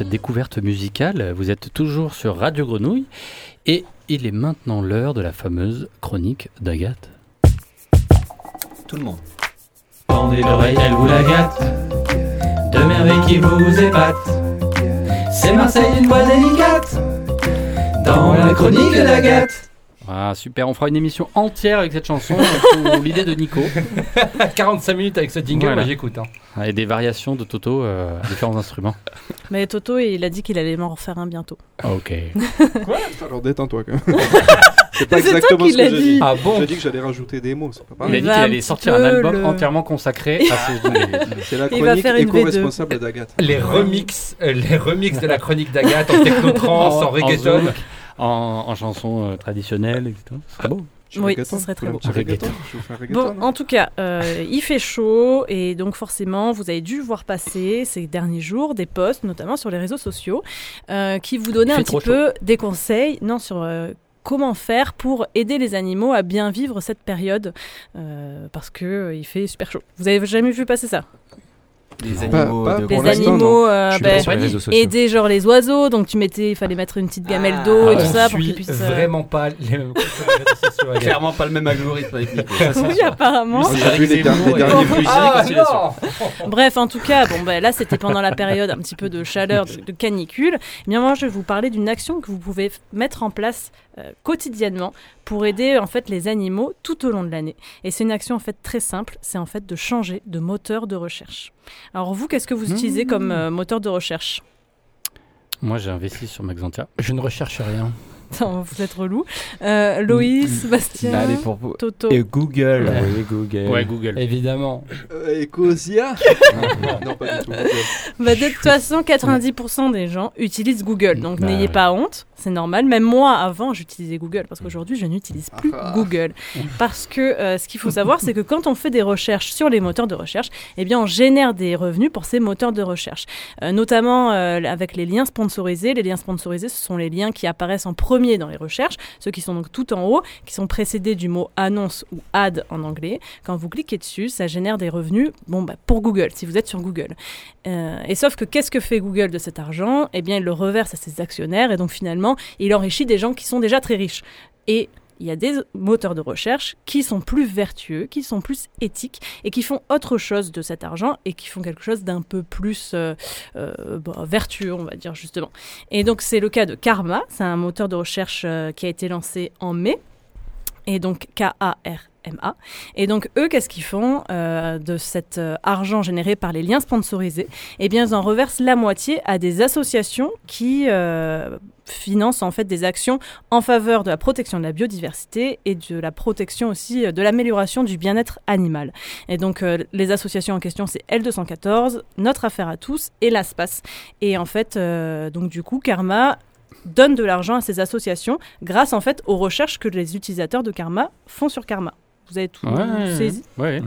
cette découverte musicale. Vous êtes toujours sur Radio Grenouille et il est maintenant l'heure de la fameuse chronique d'Agathe. Tout le monde. Tendez l'oreille, elle vous la gâte. De merveilles qui vous épatent. C'est Marseille, une voix délicate. Dans la chronique d'Agathe. Ah super, on fera une émission entière avec cette chanson [laughs] sous l'idée de Nico. [laughs] 45 minutes avec ce jingle, Voilà. moi j'écoute. hein. Ah, Et des variations de Toto euh, à différents [laughs] instruments. Mais Toto, il a dit qu'il allait m'en refaire un bientôt. Ah, ok. Quoi? Alors détends-toi quand même. c'est pas C'est toi exactement qui ce que l'as j'ai dit. dit. Ah bon J'ai dit que j'allais rajouter des mots, c'est pas Il pareil. a dit qu'il allait sortir un peu album le- entièrement consacré à ce jingle. C'est la Il va chronique faire une V2. éco-responsable d'Agathe. Les remix, euh, les remix de la chronique d'Agathe en techno-trance, en, reggaeton. zouk, en, en chanson euh, traditionnelle, etc. Ce serait beau. Oui, ce serait très beau. Un reggaeton. Je vous fais un reggaeton. Bon, en tout cas, euh, il fait chaud et donc forcément, vous avez dû voir passer ces derniers jours des posts, notamment sur les réseaux sociaux, euh, qui vous donnaient un petit peu des conseils, non, sur euh, comment faire pour aider les animaux à bien vivre cette période, euh, parce que euh, il fait super chaud. Vous avez jamais vu passer ça? Les Pas- animaux pas de Les animaux, non. euh, ben, pas sur les réseaux sociaux. aider genre les oiseaux, donc tu mettais, il fallait mettre une petite gamelle Ah, d'eau et tout on ça pour qu'ils puissent. euh, vraiment pas les mêmes. [laughs] Clairement pas le même algorithme avec Nico. [laughs] Oui, apparemment. Ah, Bref, en tout cas, bon, ben, là, c'était pendant la période un petit peu de chaleur, de, de canicule. Eh bien, moi, je vais vous parler d'une action que vous pouvez mettre en place euh, quotidiennement pour aider en fait les animaux tout au long de l'année. Et c'est une action en fait très simple, c'est en fait de changer de moteur de recherche. Alors vous, qu'est-ce que vous utilisez comme euh, moteur de recherche? Moi, j'ai investi sur Maxantia. Je ne recherche rien. [laughs] Attends, Vous êtes relou. Euh, Loïs, Bastien, Allez, pour vous. Toto. Et Google. Oui, Google. Ouais, Google. Évidemment. Euh, Ecosia [laughs] Non, pas du tout. Bah, de toute façon, 90% des gens utilisent Google, donc Bah, n'ayez ouais. pas honte, c'est normal. Même moi, avant, j'utilisais Google, parce qu'aujourd'hui, je n'utilise plus Ah. Google. Parce que euh, ce qu'il faut savoir, c'est que quand on fait des recherches sur les moteurs de recherche, eh bien, on génère des revenus pour ces moteurs de recherche. Euh, notamment euh, avec les liens sponsorisés. Les liens sponsorisés, ce sont les liens qui apparaissent en premier dans les recherches, ceux qui sont donc tout en haut, qui sont précédés du mot annonce ou ad en anglais. Quand vous cliquez dessus, ça génère des revenus bon, bah, pour Google, si vous êtes sur Google. Euh, et sauf que qu'est-ce que fait Google de cet argent? Eh bien, il le reverse à ses actionnaires et donc finalement, il enrichit des gens qui sont déjà très riches. Et il y a des moteurs de recherche qui sont plus vertueux, qui sont plus éthiques et qui font autre chose de cet argent et qui font quelque chose d'un peu plus euh, euh, vertueux, on va dire justement. Et donc c'est le cas de Karma, c'est un moteur de recherche euh, qui a été lancé en mai, et donc Et donc eux, qu'est-ce qu'ils font euh, de cet euh, argent généré par les liens sponsorisés? Eh bien, ils en reversent la moitié à des associations qui euh, financent en fait des actions en faveur de la protection de la biodiversité et de la protection aussi de l'amélioration du bien-être animal. Et donc les associations en question, c'est L214, Notre Affaire à tous et l'ASPAS. Et en fait, donc du coup, Karma donne de l'argent à ces associations grâce en fait aux recherches que les utilisateurs de Karma font sur Karma. Vous avez tout Ouais, saisi. ouais.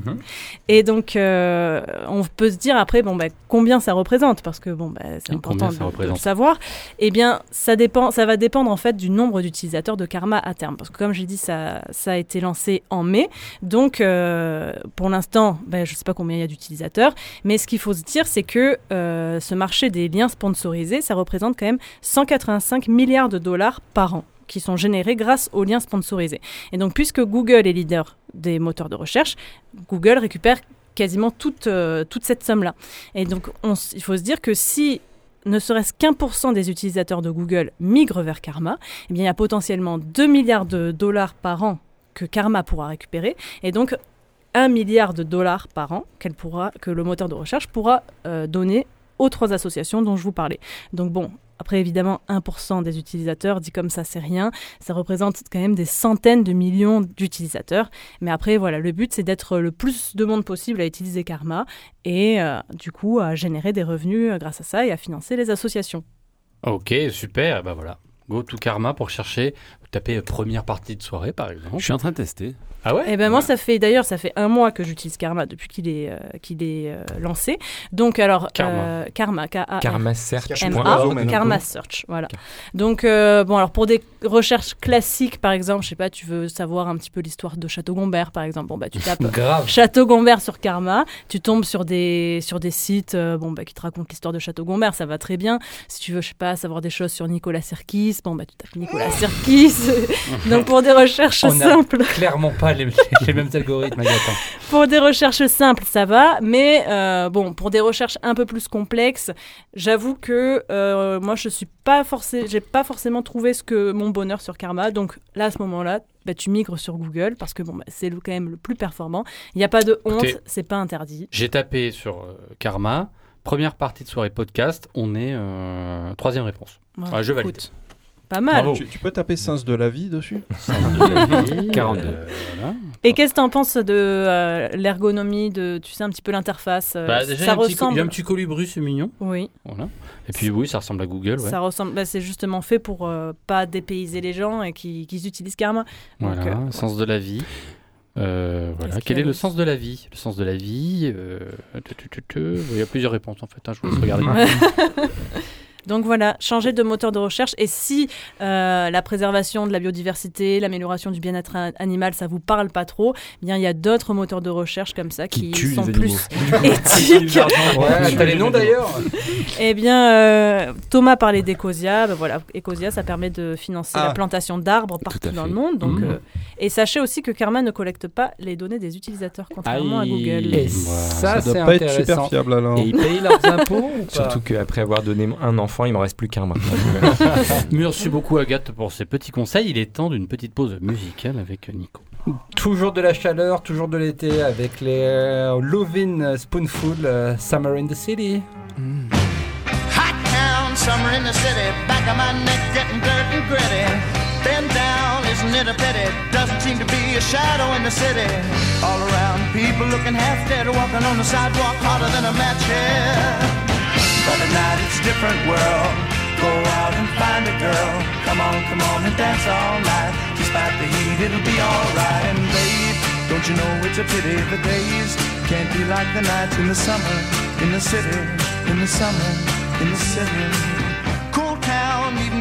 Et donc, euh, on peut se dire après, bon, bah, combien ça représente Parce que bon, bah, c'est important de, le savoir. Eh bien, ça, dépend, ça va dépendre en fait du nombre d'utilisateurs de Karma à terme. Parce que comme j'ai dit, ça, ça a été lancé en mai. Donc, euh, pour l'instant, ben, je ne sais pas combien il y a d'utilisateurs. Mais ce qu'il faut se dire, c'est que euh, ce marché des liens sponsorisés, ça représente quand même 185 milliards de dollars par an qui sont générés grâce aux liens sponsorisés. Et donc, puisque Google est leader des moteurs de recherche, Google récupère quasiment toute, euh, toute cette somme-là. Et donc, il faut se dire que si ne serait-ce qu'un pour cent des utilisateurs de Google migrent vers Karma, eh bien, il y a potentiellement 2 milliards de dollars par an que Karma pourra récupérer. Et donc, 1 milliard de dollars par an pourra, que le moteur de recherche pourra euh, donner aux trois associations dont je vous parlais. Donc bon, après évidemment 1% des utilisateurs, dit comme ça c'est rien, ça représente quand même des centaines de millions d'utilisateurs. Mais après voilà, le but c'est d'être le plus de monde possible à utiliser Karma et euh, du coup à générer des revenus euh, grâce à ça et à financer les associations. Ok, super. Bah voilà. Go to Karma pour chercher. Euh, première partie de soirée, par exemple. Je suis en train de tester. Ah ouais? Et ben moi ça fait d'ailleurs ça fait un mois que j'utilise Karma depuis qu'il est euh, qu'il est euh, lancé. Donc alors Karma. euh, Karma K A Karma Search. M A. Karma Search voilà. Donc euh, bon alors pour des recherches classiques par exemple, je sais pas, tu veux savoir un petit peu l'histoire de Château Gombert par exemple, bon bah tu tapes [laughs] Grave. Château Gombert sur Karma, tu tombes sur des sur des sites euh, bon bah qui te racontent l'histoire de Château Gombert, ça va très bien. Si tu veux je sais pas savoir des choses sur Nicolas Sirkis, bon bah tu tapes Nicolas Sirkis. [laughs] Donc pour des recherches On simples. clairement pas les, les mêmes algorithmes, Agathe. [laughs] Pour des recherches simples, ça va, mais euh, bon, pour des recherches un peu plus complexes, j'avoue que euh, moi, je suis pas forcément, j'ai pas forcément trouvé ce que mon bonheur sur Karma. Donc là, à ce moment-là, bah, tu migres sur Google parce que bon, bah, c'est quand même le plus performant. Il n'y a pas de honte, c'est pas interdit. J'ai tapé sur euh, Karma. Première partie de soirée podcast. On est euh, troisième réponse. Ah, je valide. écoute, Pas mal. Tu, tu peux taper sens de la vie dessus [laughs] 42. Et qu'est-ce que tu en penses de euh, l'ergonomie, de tu sais un petit peu l'interface euh, Bah, déjà, il Ça a un petit co- ressemble. il y a un petit colibri, c'est mignon. Oui. Voilà. Et puis oui, ça ressemble à Google. Ouais. Ça ressemble, bah, c'est justement fait pour euh, pas dépayser les gens et qu'ils utilisent Karma. Donc, Voilà, euh, sens de la vie. Euh, voilà. Quel est le sens de la vie? Le sens de la vie. euh. Il y a plusieurs réponses en fait. hein, je vous laisse regarder. [laughs] Donc voilà, changer de moteur de recherche. Et si euh, la préservation de la biodiversité, l'amélioration du bien-être animal, ça vous parle pas trop, eh bien il y a d'autres moteurs de recherche comme ça qui, sont plus [laughs] [laughs] éthiques. Ouais, t'as les noms d'ailleurs Eh bien, euh, Thomas parlait d'Ecosia. Ben voilà, Ecosia, ça permet de financer Ah. la plantation d'arbres partout dans le monde. Donc, Mhm. euh, et sachez aussi que Karma ne collecte pas les données des utilisateurs, contrairement à. Google. Et ça, Ça doit pas être super fiable alors. Et ils payent leurs [laughs] impôts ou pas Surtout qu'après avoir donné un enfant, il me reste plus qu'un maintenant. [laughs] Merci beaucoup Agathe pour ces petits conseils. Il est temps d'une petite pause musicale avec Nico. Toujours de la chaleur, toujours de l'été avec les euh, Lovin Spoonful euh, Summer in the City. Hot town, summer in the city, back of my neck getting dirt and gritty. It a pity? Doesn't seem to be a shadow in the city. All around, people looking half dead, or walking on the sidewalk harder than a match here. But at night it's a different world. Go out and find a girl. Come on, come on and dance all night. Despite the heat, it'll be alright. And babe, don't you know it's a pity the days can't be like the nights in the summer, in the city, in the summer, in the city.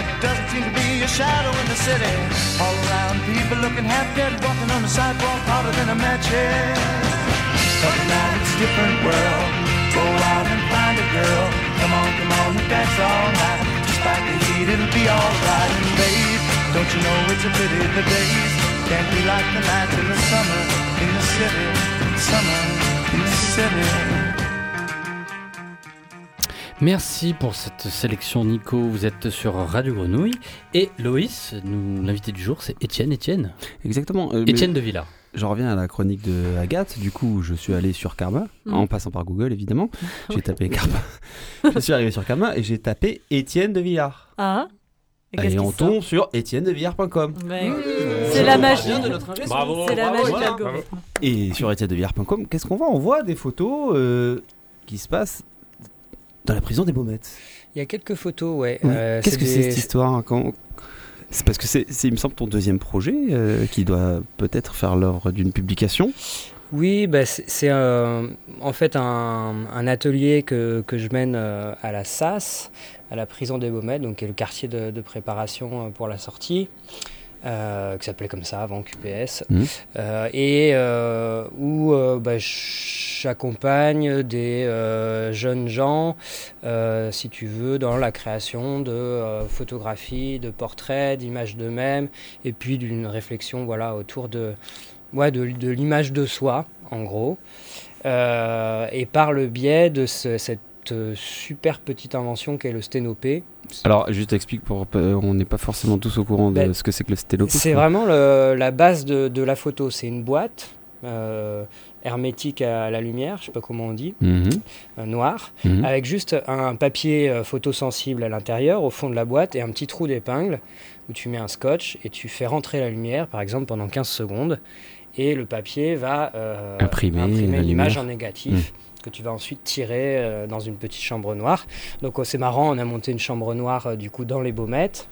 Pity? Doesn't seem to be a shadow in the city. All around, people looking half dead, walking on the sidewalk harder than a match head. But now it's a different world. Go out and find a girl. Come on, come on and dance all night. Despite the heat, it'll be alright. And babe, don't you know it's a pity the days can't be like the nights in the summer in the city. Summer in the city. Merci pour cette sélection, Nico. Vous êtes sur Radio Grenouille. Et Loïs, nous, l'invité du jour, c'est Étienne. Étienne Exactement. euh, Étienne de Villard. Je reviens à la chronique de Agathe. Du coup, je suis allé sur Karma, Mm. en passant par Google évidemment. J'ai tapé Karma. [laughs] je suis arrivé sur Karma et j'ai tapé Étienne de Villard. Ah Et, qu'est-ce on tombe sur étiennedevillard.com. Ouais. C'est la magie. Bravo. C'est la Bravo, magie de voilà. Et sur étiennedevillard.com, qu'est-ce qu'on voit? On voit des photos euh, qui se passent dans la prison des Baumettes. Il y a quelques photos, ouais. Ouais. Euh, Qu'est-ce que c'est cette histoire quand... C'est parce que c'est, il me semble, ton deuxième projet euh, qui doit peut-être faire l'œuvre d'une publication. Oui, bah, c'est euh, en fait un, un atelier que, que je mène à la SAS, à la prison des Baumettes, donc qui est le quartier de, de préparation pour la sortie, euh, qui s'appelait comme ça avant QPS, Mhm. Euh, et euh, où euh, bah, j'accompagne des jeunes gens, si tu veux, dans la création de photographies, de portraits, d'images d'eux-mêmes, et puis d'une réflexion voilà, autour de, ouais, de, de l'image de soi, en gros. Et par le biais de ce- cette super petite invention qu'est le sténopé. Alors, juste explique, pour, euh, on n'est pas forcément tous au courant de Ben, ce que c'est que le sténopé. C'est vraiment le- la base de, de la photo. C'est une boîte euh, hermétique à la lumière, je sais pas comment on dit, Mhm. euh, noir, Mhm. avec juste un papier photosensible à l'intérieur, au fond de la boîte, et un petit trou d'épingle où tu mets un scotch et tu fais rentrer la lumière, par exemple, pendant 15 secondes, et le papier va euh, Imprimer la l'image en négatif. Que tu vas ensuite tirer euh, dans une petite chambre noire. Donc oh, c'est marrant, on a monté une chambre noire euh, du coup dans les baumettes,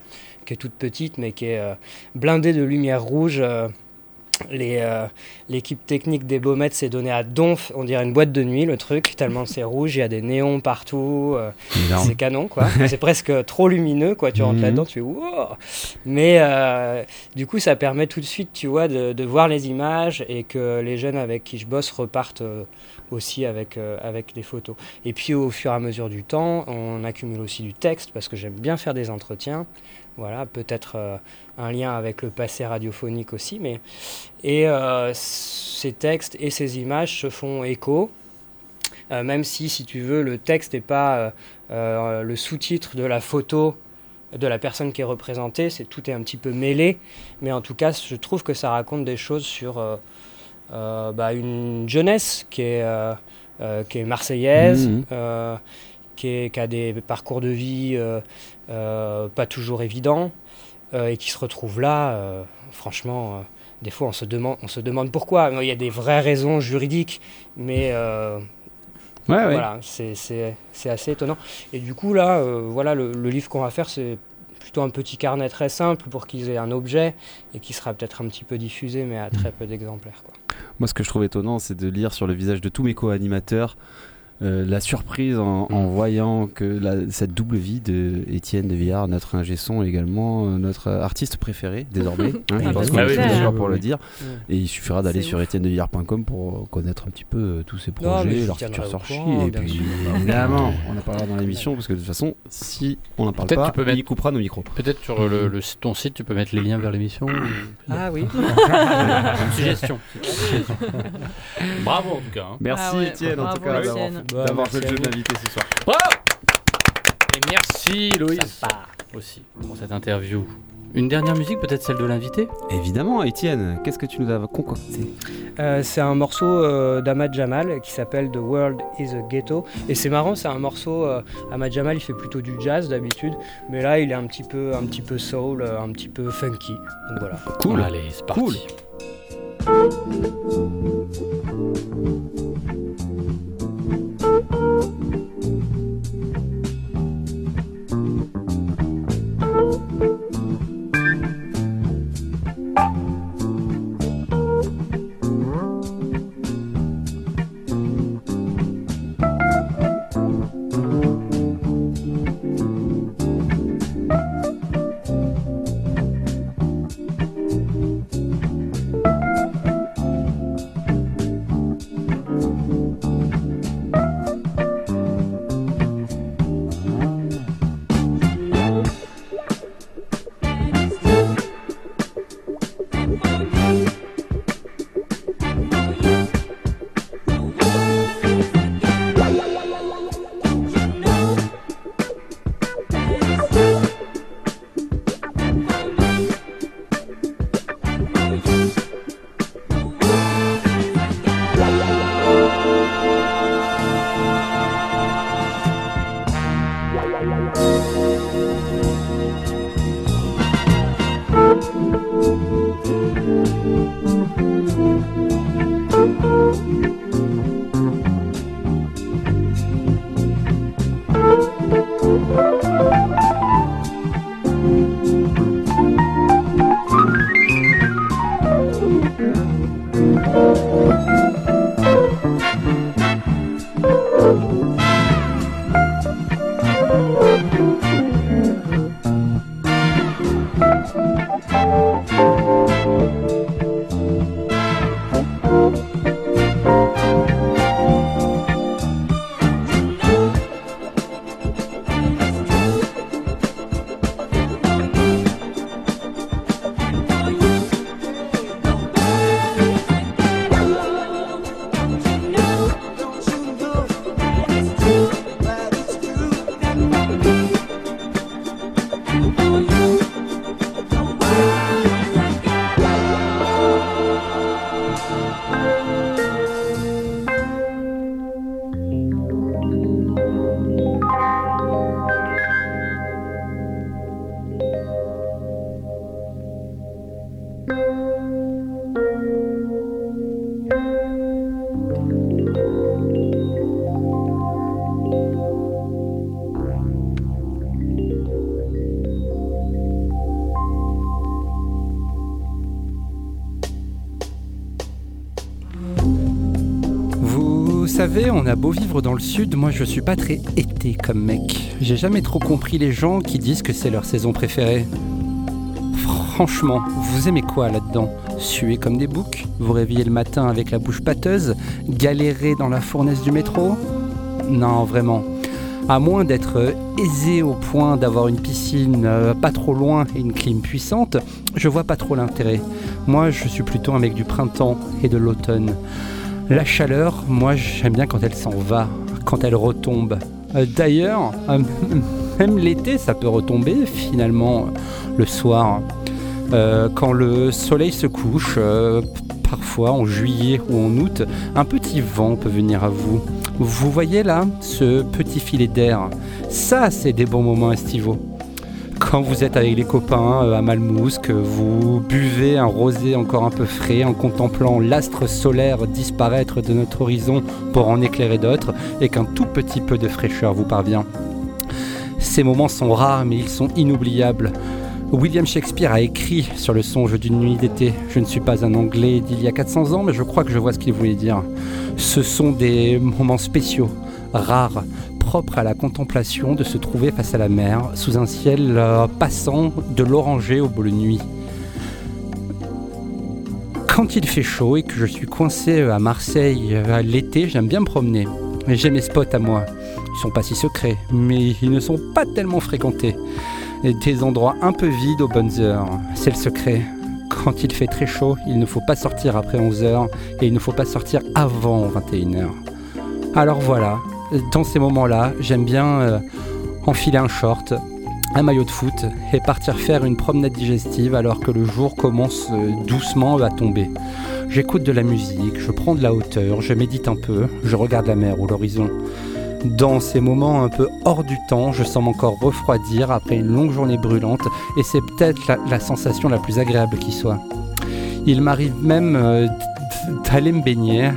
qui est toute petite mais qui est euh, blindée de lumière rouge. euh, L'équipe technique des baumettes s'est donnée à donf, on dirait une boîte de nuit le truc, tellement c'est rouge, il y a des néons partout, euh, c'est canon quoi. [laughs] c'est presque trop lumineux quoi, tu rentres Mhm. là-dedans, tu fais wow Mais euh, du coup ça permet tout de suite, tu vois, de, de voir les images et que les jeunes avec qui je bosse repartent aussi avec, euh, avec photos. Et puis au fur et à mesure du temps, on accumule aussi du texte parce que j'aime bien faire des entretiens. Voilà, peut-être euh, un lien avec le passé radiophonique aussi, mais et euh, ces textes et ces images se font écho, même si, si tu veux, le texte n'est pas le sous-titre de la photo de la personne qui est représentée, c'est tout est un petit peu mêlé, mais en tout cas, je trouve que ça raconte des choses sur bah, une jeunesse qui est, euh, euh, qui est marseillaise, Mhm. euh, qui, est- qui a des parcours de vie euh, euh, pas toujours évidents, euh, et qui se retrouve là, euh, franchement, euh, des fois on se, demande, on se demande pourquoi. Il y a des vraies raisons juridiques, mais euh, Ouais, voilà, c'est- assez étonnant. Et du coup, là, euh, voilà, le, le livre qu'on va faire, c'est plutôt un petit carnet très simple pour qu'ils aient un objet et qui sera peut-être un petit peu diffusé, mais à très peu d'exemplaires. quoi. Moi, ce que je trouve étonnant, c'est de lire sur le visage de tous mes co-animateurs euh, la surprise en, en voyant que la- cette double vie de Étienne de Villard, notre ingé son également euh, notre artiste préféré désormais. [laughs] hein, je Ah, pense bah, qu'on est Oui, pour le dire. Ouais. Et il suffira d'aller sur étiennedevillard.com pour connaître un petit peu euh, tous mais projets, je leurs tiendrai futurs au sorties. courant, Et puis, sûr. [laughs] évidemment, on en parlera dans l'émission parce que de toute façon, si on n'en parle Peut-être pas, tu peux mettre- il coupera nos micros. Peut-être sur le, le- ton site, tu peux mettre les liens vers l'émission. Ah oui. [coughs] [laughs] Une suggestion. Bravo en tout cas. hein. Merci Ah ouais, Étienne, en tout cas, d'avoir fait le jeu de l'invité ce soir. Bravo Et merci Loïs aussi pour cette interview. Une dernière musique, peut-être celle de l'invité? Évidemment, Étienne, qu'est-ce que tu nous as concocté? Euh, c'est un morceau euh, d'Ahmad Jamal qui s'appelle The World is a Ghetto. Et c'est marrant, c'est un morceau. euh, Ahmad Jamal, il fait plutôt du jazz d'habitude, mais là, il est un petit peu, un petit peu soul, euh, un petit peu funky. Donc voilà. Cool. Allez, c'est parti. Cool. On a beau vivre dans le sud, moi je suis pas très été comme mec. J'ai jamais trop compris les gens qui disent que c'est leur saison préférée. Franchement, vous aimez quoi là-dedans? Suer comme des boucs? Vous réveiller le matin avec la bouche pâteuse? Galérer dans la fournaise du métro? Non, vraiment. À moins d'être euh, aisé au point d'avoir une piscine euh, pas trop loin et une clim puissante, je vois pas trop l'intérêt. Moi, je suis plutôt un mec du printemps et de l'automne. La chaleur, moi j'aime bien quand elle s'en va, quand elle retombe. Euh, D'ailleurs, euh, [laughs] même l'été, ça peut retomber finalement le soir. Euh, quand le soleil se couche, parfois en juillet ou en août, un petit vent peut venir à vous. Vous voyez là ce petit filet d'air Ça, c'est des bons moments estivaux quand vous êtes avec les copains euh, à Malmousse, vous buvez un rosé encore un peu frais en contemplant l'astre solaire disparaître de notre horizon pour en éclairer d'autres, et qu'un tout petit peu de fraîcheur vous parvient. Ces moments sont rares, mais ils sont inoubliables. William Shakespeare a écrit sur le songe d'une nuit d'été. Je ne suis pas un anglais d'il y a 400 ans, mais je crois que je vois ce qu'il voulait dire. Ce sont des moments spéciaux, rares, propres à la contemplation de se trouver face à la mer, sous un ciel euh, passant de l'oranger au bleu nuit. Quand il fait chaud et que je suis coincé à Marseille euh, l'été, j'aime bien me promener. J'ai mes spots à moi. Ils sont pas si secrets, mais ils ne sont pas tellement fréquentés. Des endroits un peu vides aux bonnes heures. C'est le secret. Quand il fait très chaud, il ne faut pas sortir après 11h et il ne faut pas sortir avant 21h. Alors voilà, dans ces moments-là, j'aime bien euh, enfiler un short, un maillot de foot et partir faire une promenade digestive alors que le jour commence euh, doucement à tomber. J'écoute de la musique, je prends de la hauteur, je médite un peu, je regarde la mer ou l'horizon. Dans ces moments un peu hors du temps, je sens mon corps refroidir après une longue journée brûlante et c'est peut-être la, sensation la plus agréable qui soit. Il m'arrive même euh, d'aller me baigner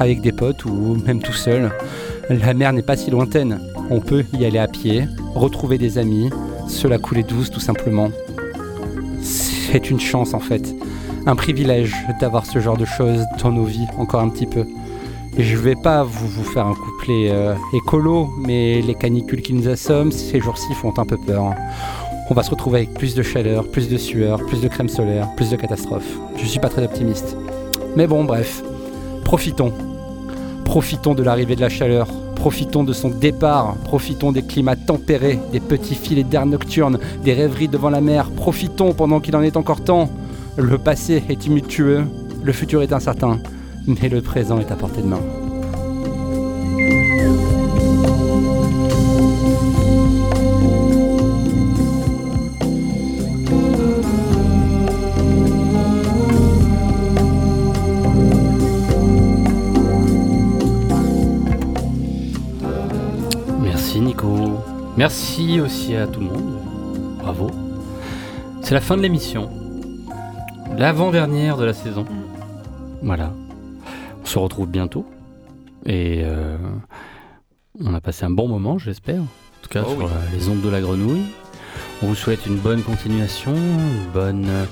avec des potes ou même tout seul. La mer n'est pas si lointaine. On peut y aller à pied, retrouver des amis, se la couler douce tout simplement. C'est une chance en fait, un privilège d'avoir ce genre de choses dans nos vies encore un petit peu. Je vais pas vous, faire un couplet euh, écolo, mais les canicules qui nous assomment ces jours-ci font un peu peur. On va se retrouver avec plus de chaleur, plus de sueur, plus de crème solaire, plus de catastrophes. Je suis pas très optimiste. Mais bon, bref, profitons. Profitons de l'arrivée de la chaleur, profitons de son départ, profitons des climats tempérés, des petits filets d'air nocturne, des rêveries devant la mer, profitons pendant qu'il en est encore temps. Le passé est tumultueux, le futur est incertain, mais le présent est à portée de main. Merci aussi à tout le monde. Bravo. C'est la fin de l'émission. L'avant-dernière de la saison. Voilà. On se retrouve bientôt. Et euh, on a passé un bon moment, j'espère. En tout cas, Oh sur oui. euh, les ondes de la grenouille. On vous souhaite une bonne continuation, une bonne, euh,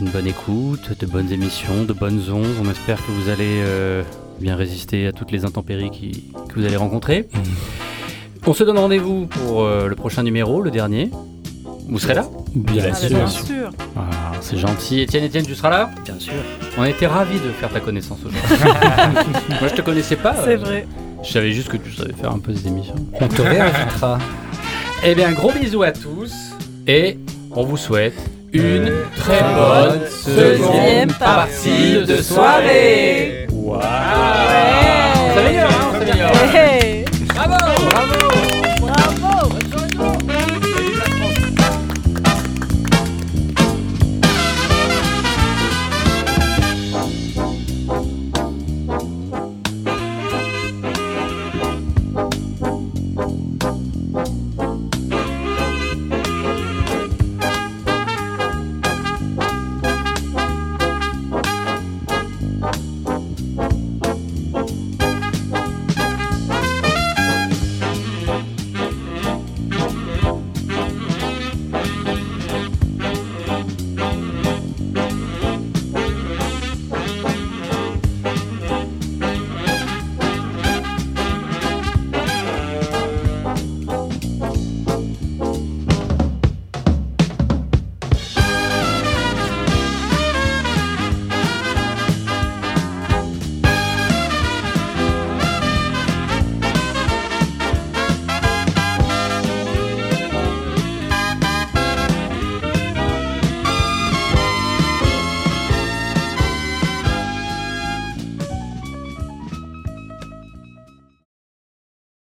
une bonne écoute, de bonnes émissions, de bonnes ondes. On espère que vous allez euh, bien résister à toutes les intempéries qui- que vous allez rencontrer. On se donne rendez-vous pour euh, le prochain numéro, le dernier. Vous serez là? Bien Ah, bien sûr. Ah, c'est gentil. Étienne, Étienne, tu seras là? Bien sûr. On a été ravis de faire ta connaissance aujourd'hui. [laughs] Moi, je te connaissais pas. C'est euh, vrai. Je savais juste que tu savais faire un peu ces émissions. On te réinvitera. Eh bien, gros bisous à tous et on vous souhaite une très bonne Deuxième seconde partie de soirée. Ouais.